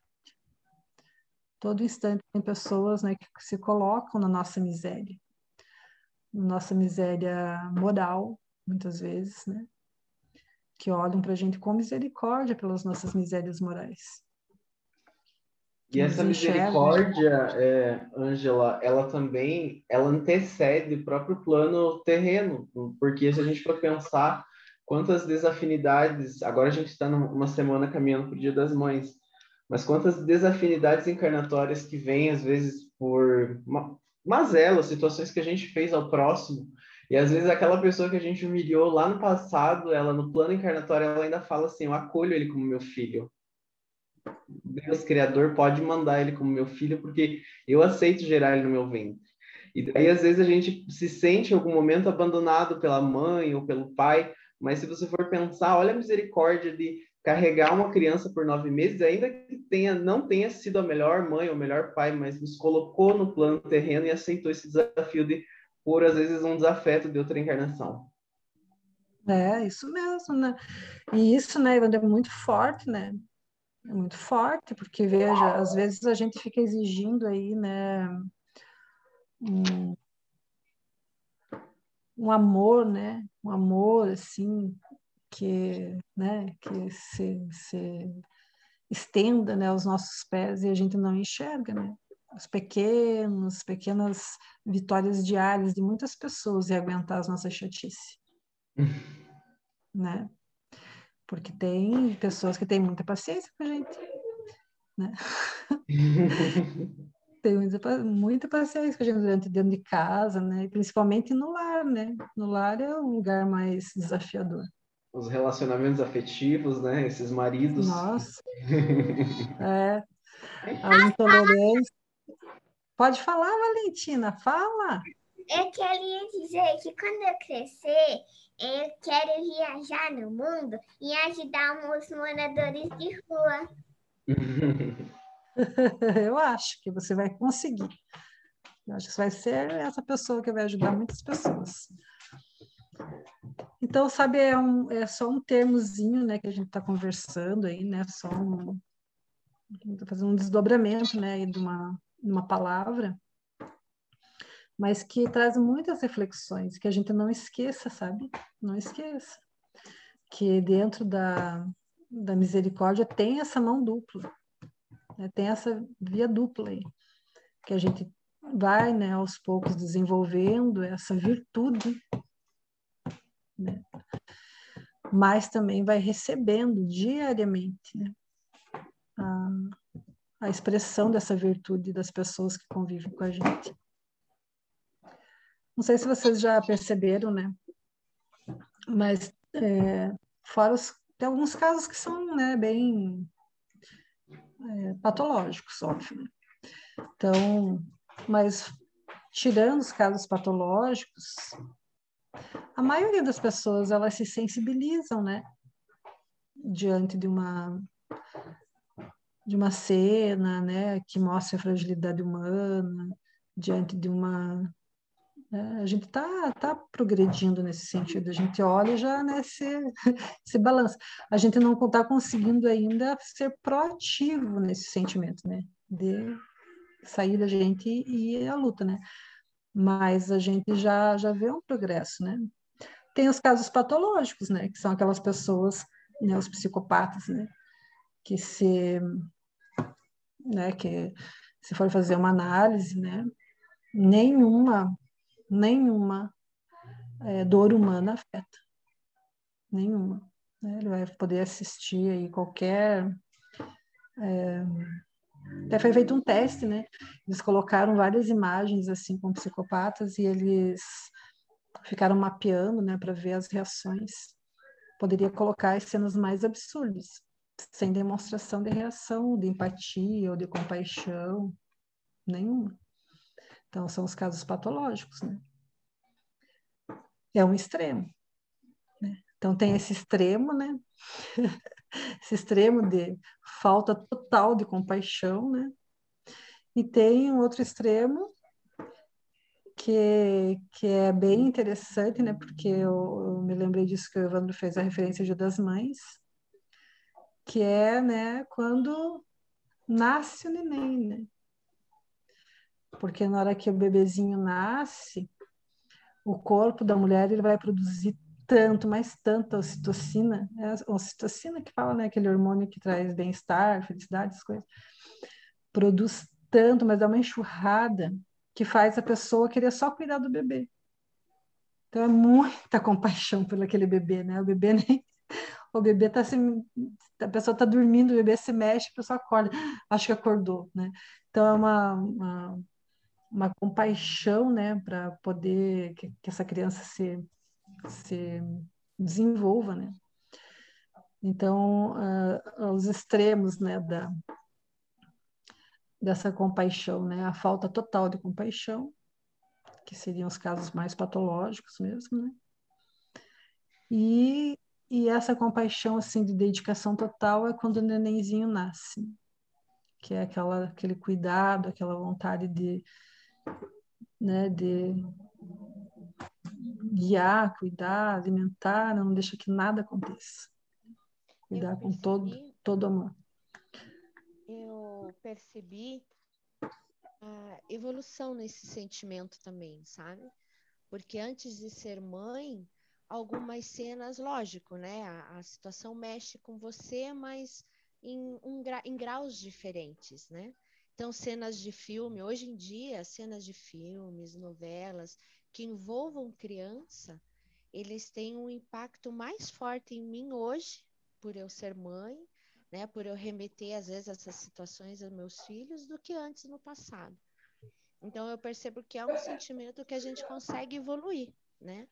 todo instante tem pessoas né, que se colocam na nossa miséria, na nossa miséria moral, muitas vezes, né? que olham para a gente com misericórdia pelas nossas misérias morais. E essa misericórdia, é, Angela, ela também ela antecede o próprio plano terreno, porque se a gente for pensar quantas desafinidades, agora a gente está numa semana caminhando para o Dia das Mães, mas quantas desafinidades encarnatórias que vêm, às vezes, por mazelas, situações que a gente fez ao próximo, e às vezes aquela pessoa que a gente humilhou lá no passado, ela no plano encarnatório, ela ainda fala assim: Eu acolho ele como meu filho. Deus Criador pode mandar ele como meu filho, porque eu aceito gerar ele no meu ventre. E daí, às vezes, a gente se sente em algum momento abandonado pela mãe ou pelo pai, mas se você for pensar, olha a misericórdia de carregar uma criança por nove meses, ainda que tenha, não tenha sido a melhor mãe ou melhor pai, mas nos colocou no plano terreno e aceitou esse desafio de, por às vezes, um desafeto de outra encarnação. É, isso mesmo, né? E isso, né, é muito forte, né? É muito forte, porque, veja, às vezes a gente fica exigindo aí, né, um, um amor, né? Um amor, assim, que, né, que se, se estenda né, aos nossos pés e a gente não enxerga, né? Os pequenos, pequenas vitórias diárias de muitas pessoas e aguentar as nossas chatices, né? Porque tem pessoas que têm muita paciência com a gente, né? tem muita, muita paciência com a gente durante dentro de casa, né? Principalmente no lar, né? No lar é o lugar mais desafiador os relacionamentos afetivos, né? Esses maridos. Nossa. é. A intolerância. Pode falar, Valentina, fala. Eu queria dizer que quando eu crescer, eu quero viajar no mundo e ajudar os moradores de rua. eu acho que você vai conseguir. Eu acho que você vai ser essa pessoa que vai ajudar muitas pessoas. Então, sabe, é, um, é só um termozinho, né, que a gente está conversando aí, né, só um, fazendo um desdobramento, né, de uma, de uma palavra, mas que traz muitas reflexões, que a gente não esqueça, sabe? Não esqueça que dentro da, da misericórdia tem essa mão dupla, né, tem essa via dupla aí, que a gente vai, né, aos poucos desenvolvendo essa virtude né? mas também vai recebendo diariamente né? a, a expressão dessa virtude das pessoas que convivem com a gente. Não sei se vocês já perceberam, né? Mas é, fora os, tem alguns casos que são né, bem é, patológicos, óbvio. Né? Então, mas tirando os casos patológicos, a maioria das pessoas elas se sensibilizam, né, diante de uma de uma cena, né, que mostra a fragilidade humana, diante de uma né, a gente está tá progredindo nesse sentido, a gente olha e já né, se, se balança. A gente não está conseguindo ainda ser proativo nesse sentimento, né? De sair da gente e à luta, né? Mas a gente já, já vê um progresso, né? Tem os casos patológicos, né? Que são aquelas pessoas, né, os psicopatas, né? Que se, né, que se for fazer uma análise, né? Nenhuma, nenhuma é, dor humana afeta. Nenhuma. Né? Ele vai poder assistir aí qualquer é, até foi feito um teste, né? Eles colocaram várias imagens assim com psicopatas e eles ficaram mapeando, né, para ver as reações. Poderia colocar as cenas mais absurdas, sem demonstração de reação, de empatia ou de compaixão, nenhuma. Então são os casos patológicos, né? É um extremo. Né? Então tem esse extremo, né? esse extremo de falta total de compaixão, né? E tem um outro extremo que, que é bem interessante, né? Porque eu, eu me lembrei disso que o Evandro fez a referência de das mães, que é, né, quando nasce o neném, né? Porque na hora que o bebezinho nasce, o corpo da mulher ele vai produzir tanto, mas tanto a ocitocina, é a ocitocina que fala, né, aquele hormônio que traz bem-estar, felicidade, essas coisas, produz tanto, mas dá uma enxurrada que faz a pessoa querer só cuidar do bebê. Então é muita compaixão pelo aquele bebê, né? O bebê nem o bebê tá se a pessoa tá dormindo, o bebê se mexe, a pessoa acorda, acho que acordou, né? Então é uma, uma, uma compaixão, né, para poder que, que essa criança se se desenvolva, né? Então, uh, os extremos, né, da, dessa compaixão, né, a falta total de compaixão, que seriam os casos mais patológicos mesmo, né? E, e essa compaixão, assim, de dedicação total é quando o nenenzinho nasce, que é aquela, aquele cuidado, aquela vontade de, né, de guiar, cuidar, alimentar, não deixa que nada aconteça. Cuidar percebi, com todo, todo amor. Eu percebi a evolução nesse sentimento também, sabe? Porque antes de ser mãe, algumas cenas, lógico, né? A, a situação mexe com você, mas em, um, em graus diferentes, né? Então, cenas de filme, hoje em dia, cenas de filmes, novelas, que envolvam criança, eles têm um impacto mais forte em mim hoje, por eu ser mãe, né, por eu remeter às vezes essas situações aos meus filhos, do que antes no passado. Então eu percebo que é um sentimento que a gente consegue evoluir, né?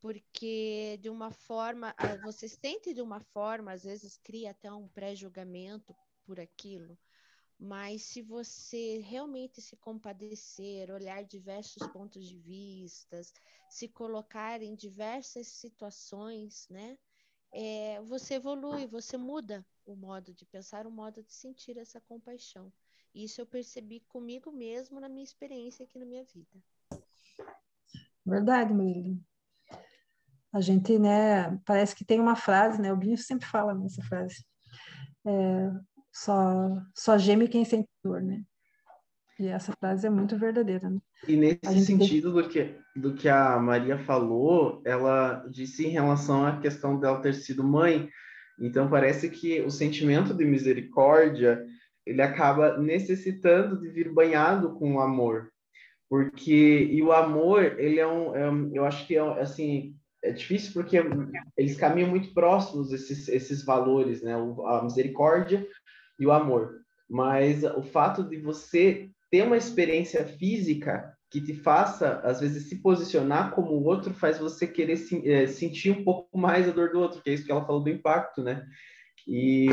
Porque de uma forma, você sente de uma forma, às vezes cria até um pré-julgamento por aquilo, mas se você realmente se compadecer, olhar diversos pontos de vistas, se colocar em diversas situações, né? É, você evolui, você muda o modo de pensar, o modo de sentir essa compaixão. Isso eu percebi comigo mesmo na minha experiência aqui na minha vida. Verdade, Marília. A gente, né, parece que tem uma frase, né? O Binho sempre fala nessa frase. É, só, só geme quem sente dor, né? E essa frase é muito verdadeira, né? E nesse sentido tem... do, que, do que a Maria falou, ela disse em relação à questão dela ter sido mãe. Então, parece que o sentimento de misericórdia, ele acaba necessitando de vir banhado com o amor. Porque, e o amor, ele é um, é um eu acho que é, assim, é difícil porque eles caminham muito próximos, esses, esses valores, né? A misericórdia e o amor. Mas o fato de você ter uma experiência física que te faça, às vezes, se posicionar como o outro faz você querer se, é, sentir um pouco mais a dor do outro, que é isso que ela falou do impacto, né? E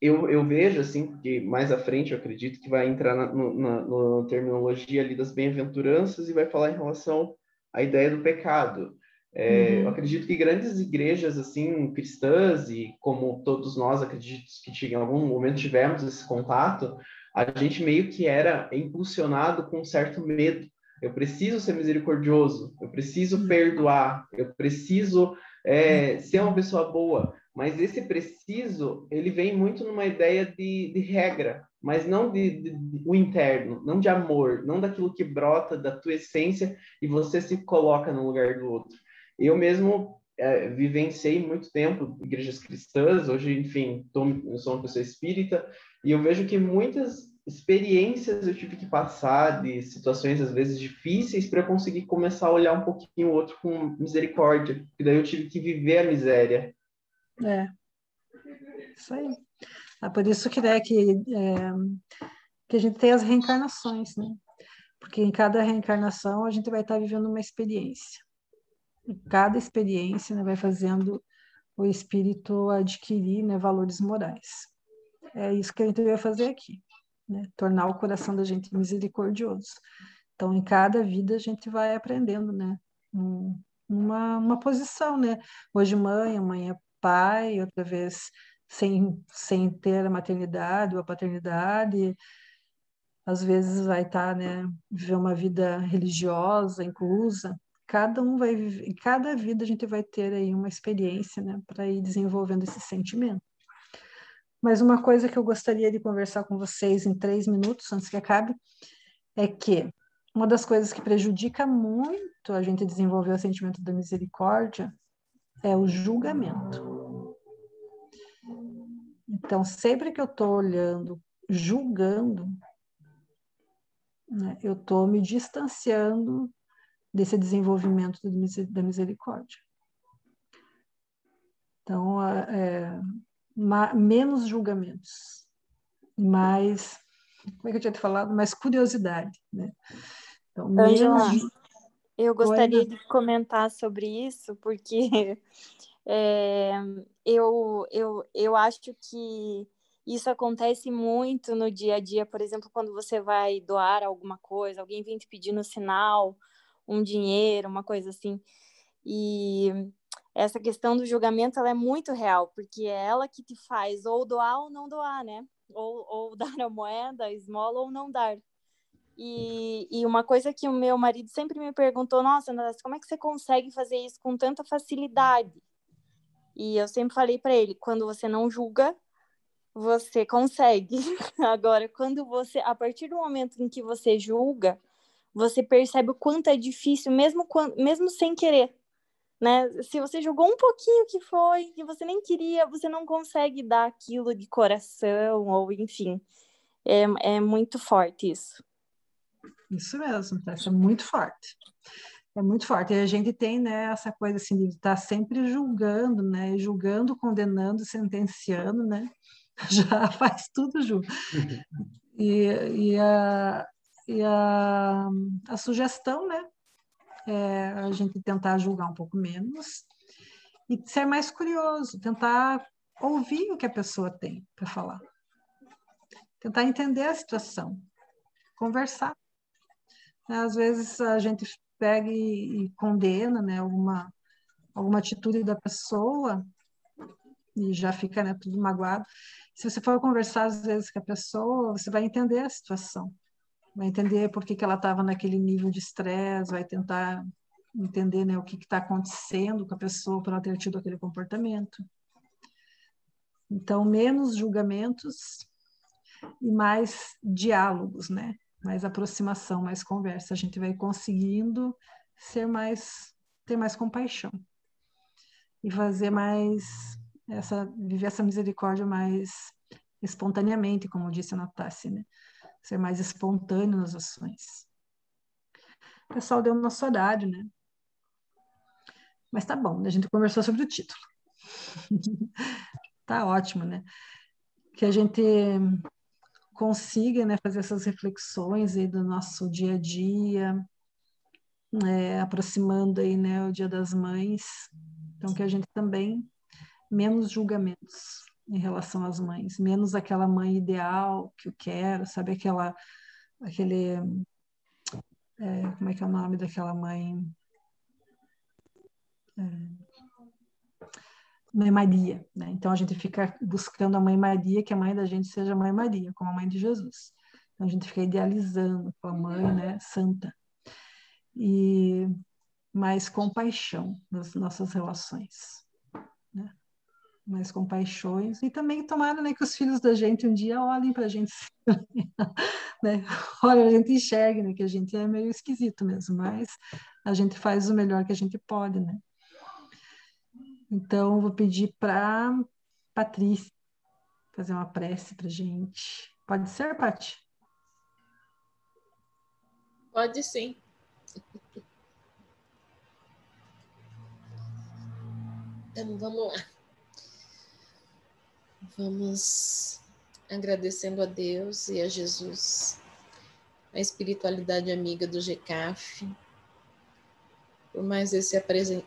eu, eu vejo, assim, que mais à frente eu acredito que vai entrar na, na, na terminologia ali das bem-aventuranças e vai falar em relação à ideia do pecado. É, uhum. Eu acredito que grandes igrejas assim cristãs e como todos nós acredito que em algum momento tivemos esse contato, a gente meio que era impulsionado com um certo medo. Eu preciso ser misericordioso, eu preciso uhum. perdoar, eu preciso é, ser uma pessoa boa. Mas esse preciso, ele vem muito numa ideia de, de regra, mas não de, de, de, o interno, não de amor, não daquilo que brota da tua essência e você se coloca no lugar do outro. Eu mesmo é, vivenciei muito tempo igrejas cristãs, hoje, enfim, tô, sou uma pessoa espírita, e eu vejo que muitas experiências eu tive que passar de situações às vezes difíceis para conseguir começar a olhar um pouquinho o outro com misericórdia, e daí eu tive que viver a miséria. É, isso aí. É por isso que, né, que, é, que a gente tem as reencarnações, né? Porque em cada reencarnação a gente vai estar vivendo uma experiência. Cada experiência né, vai fazendo o espírito adquirir né, valores morais. É isso que a gente vai fazer aqui, né? tornar o coração da gente misericordioso. Então, em cada vida a gente vai aprendendo, né? Um, uma, uma posição, né? Hoje mãe, amanhã pai, outra vez sem, sem ter a maternidade ou a paternidade, às vezes vai estar, né, viver uma vida religiosa, inclusa, cada um vai viver, cada vida a gente vai ter aí uma experiência, né, para ir desenvolvendo esse sentimento. Mas uma coisa que eu gostaria de conversar com vocês em três minutos, antes que acabe, é que uma das coisas que prejudica muito a gente desenvolver o sentimento da misericórdia é o julgamento. Então, sempre que eu estou olhando, julgando, né, eu estou me distanciando desse desenvolvimento da misericórdia. Então, é, menos julgamentos, mais, como é que eu tinha te falado? Mais curiosidade, né? Então, menos... eu gostaria de comentar sobre isso, porque é, eu, eu, eu acho que isso acontece muito no dia a dia, por exemplo, quando você vai doar alguma coisa, alguém vem te pedir no sinal, um dinheiro, uma coisa assim. E essa questão do julgamento ela é muito real, porque é ela que te faz ou doar ou não doar, né? Ou, ou dar a moeda, a esmola ou não dar. E, e uma coisa que o meu marido sempre me perguntou, nossa, Andrés, como é que você consegue fazer isso com tanta facilidade? E eu sempre falei para ele, quando você não julga, você consegue. Agora, quando você, a partir do momento em que você julga, você percebe o quanto é difícil, mesmo, quando, mesmo sem querer. Né? Se você jogou um pouquinho que foi, que você nem queria, você não consegue dar aquilo de coração, ou enfim. É, é muito forte isso. Isso mesmo, isso é muito forte. É muito forte. E a gente tem né, essa coisa assim, de estar sempre julgando, né? Julgando, condenando, sentenciando, né? Já faz tudo junto. E, e, a, e a, a sugestão, né? É a gente tentar julgar um pouco menos e ser mais curioso, tentar ouvir o que a pessoa tem para falar, tentar entender a situação, conversar. Às vezes a gente pega e, condena né, alguma, alguma atitude da pessoa e já fica né, tudo magoado. Se você for conversar às vezes com a pessoa, você vai entender a situação vai entender por que, que ela estava naquele nível de estresse, vai tentar entender né, o que está acontecendo com a pessoa para ela ter tido aquele comportamento. Então, menos julgamentos e mais diálogos, né? Mais aproximação, mais conversa. A gente vai conseguindo ser mais, ter mais compaixão e fazer mais essa, viver essa misericórdia mais espontaneamente, como disse a Natassi, né? Ser mais espontâneo nas ações. O pessoal deu nosso horário, né? Mas tá bom, a gente conversou sobre o título. tá ótimo, né? Que a gente consiga né, fazer essas reflexões aí do nosso dia a dia, é, aproximando aí né, o Dia das Mães, então que a gente também menos julgamentos em relação às mães, menos aquela mãe ideal que eu quero, sabe aquela aquele é, como é que é o nome daquela mãe é, Mãe Maria, né? Então a gente fica buscando a Mãe Maria, que a mãe da gente seja Mãe Maria, como a mãe de Jesus. Então a gente fica idealizando a mãe, né, santa. E mais compaixão nas nossas relações, né? Mais compaixões e também tomara, né, que os filhos da gente um dia olhem para a gente, né? Olha, a gente enxergue, né, que a gente é meio esquisito mesmo, mas a gente faz o melhor que a gente pode, né? Então, vou pedir para Patrícia fazer uma prece para gente. Pode ser, Pati? Pode sim. Então, vamos lá. Vamos agradecendo a Deus e a Jesus, a espiritualidade amiga do GECAF, por mais esse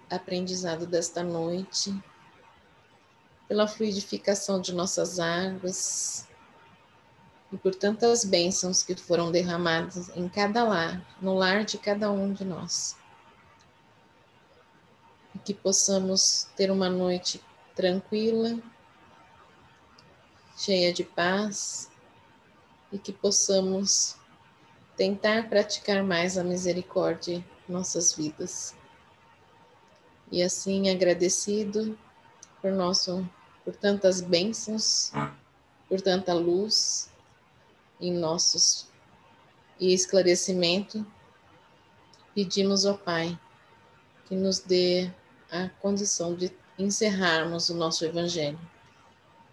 aprendizado desta noite, pela fluidificação de nossas águas e por tantas bênçãos que foram derramadas em cada lar, no lar de cada um de nós. E que possamos ter uma noite tranquila, cheia de paz, e que possamos tentar praticar mais a misericórdia em nossas vidas. E assim agradecido por nosso por tantas bênçãos, por tanta luz em nossos e esclarecimento, pedimos ao Pai que nos dê a condição de encerrarmos o nosso evangelho.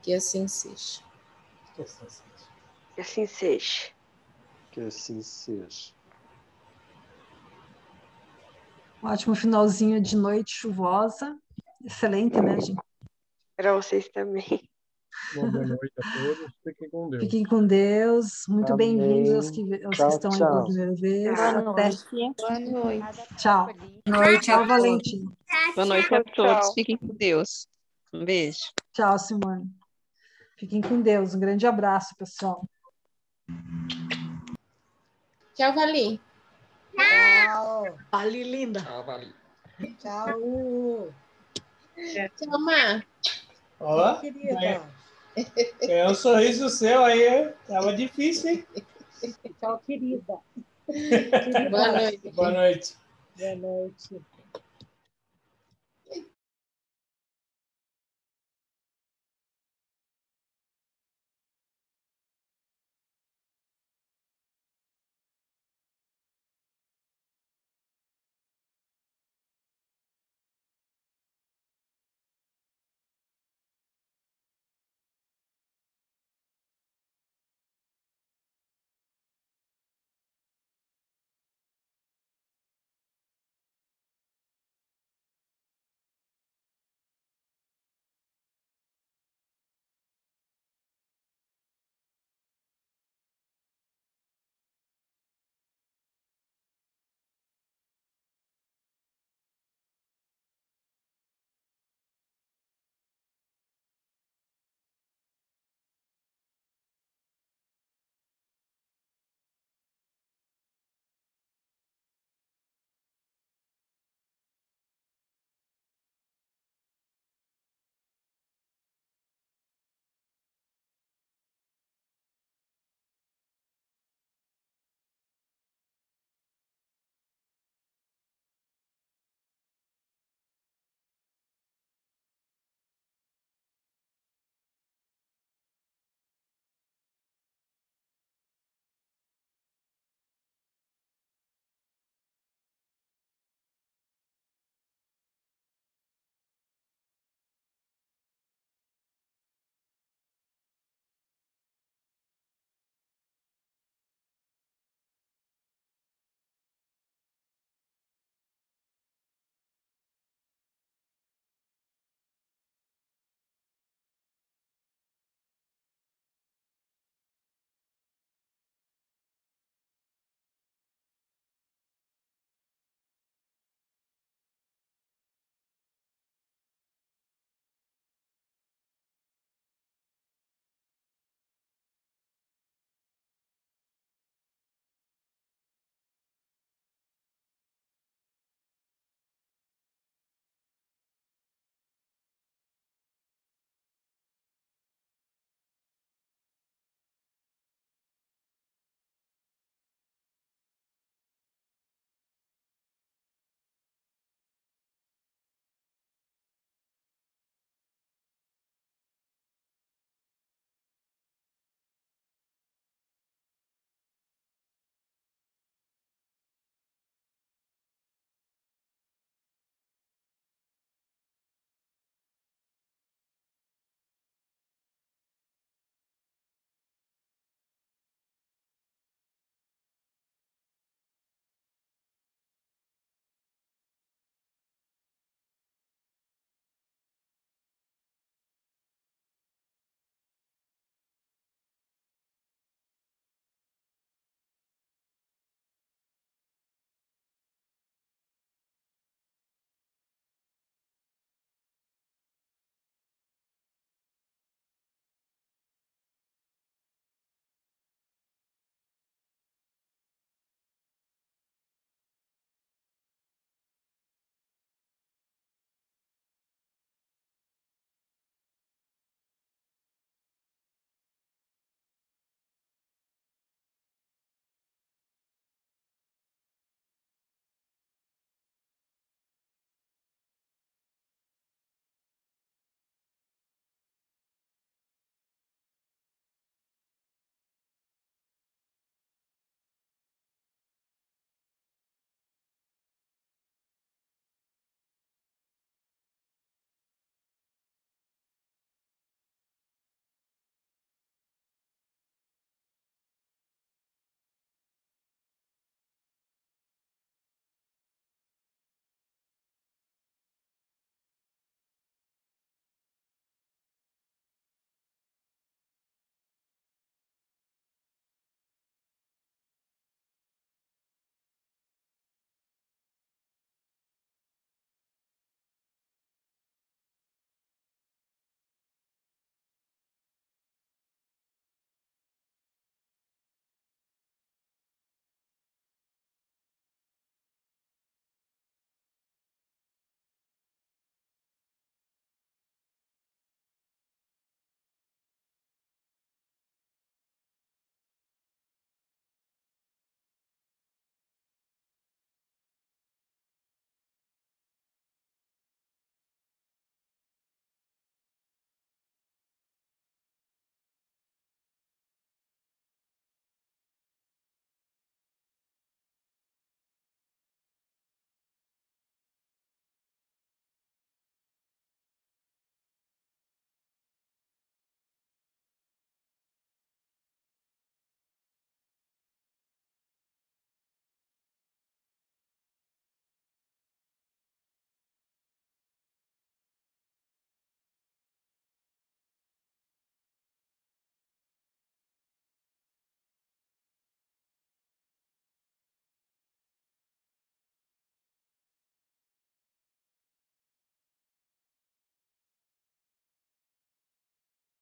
Que assim seja. Que assim seja. Que assim seja. Um ótimo finalzinho de noite chuvosa. Excelente, né, gente? Para vocês também. Boa noite a todos. Fiquem com Deus. Fiquem com Deus. Muito bem-vindos aos que, aos Tchau, que estão aí tchau. pela primeira vez. Boa Até. noite. Boa noite. Tchau. Boa noite Tchau. Valentim. Boa noite a todos. Fiquem com Deus. Um beijo. Tchau, Simone. Fiquem com Deus. Um grande abraço, pessoal. Tchau, Vali. Tchau. Ali, linda. Tchau, Vali. Tchau. Tchau, Mar. Ó, Querida. é um sorriso seu aí, hein? tava difícil, hein? Tchau, querida. Boa noite. Boa noite. Boa noite.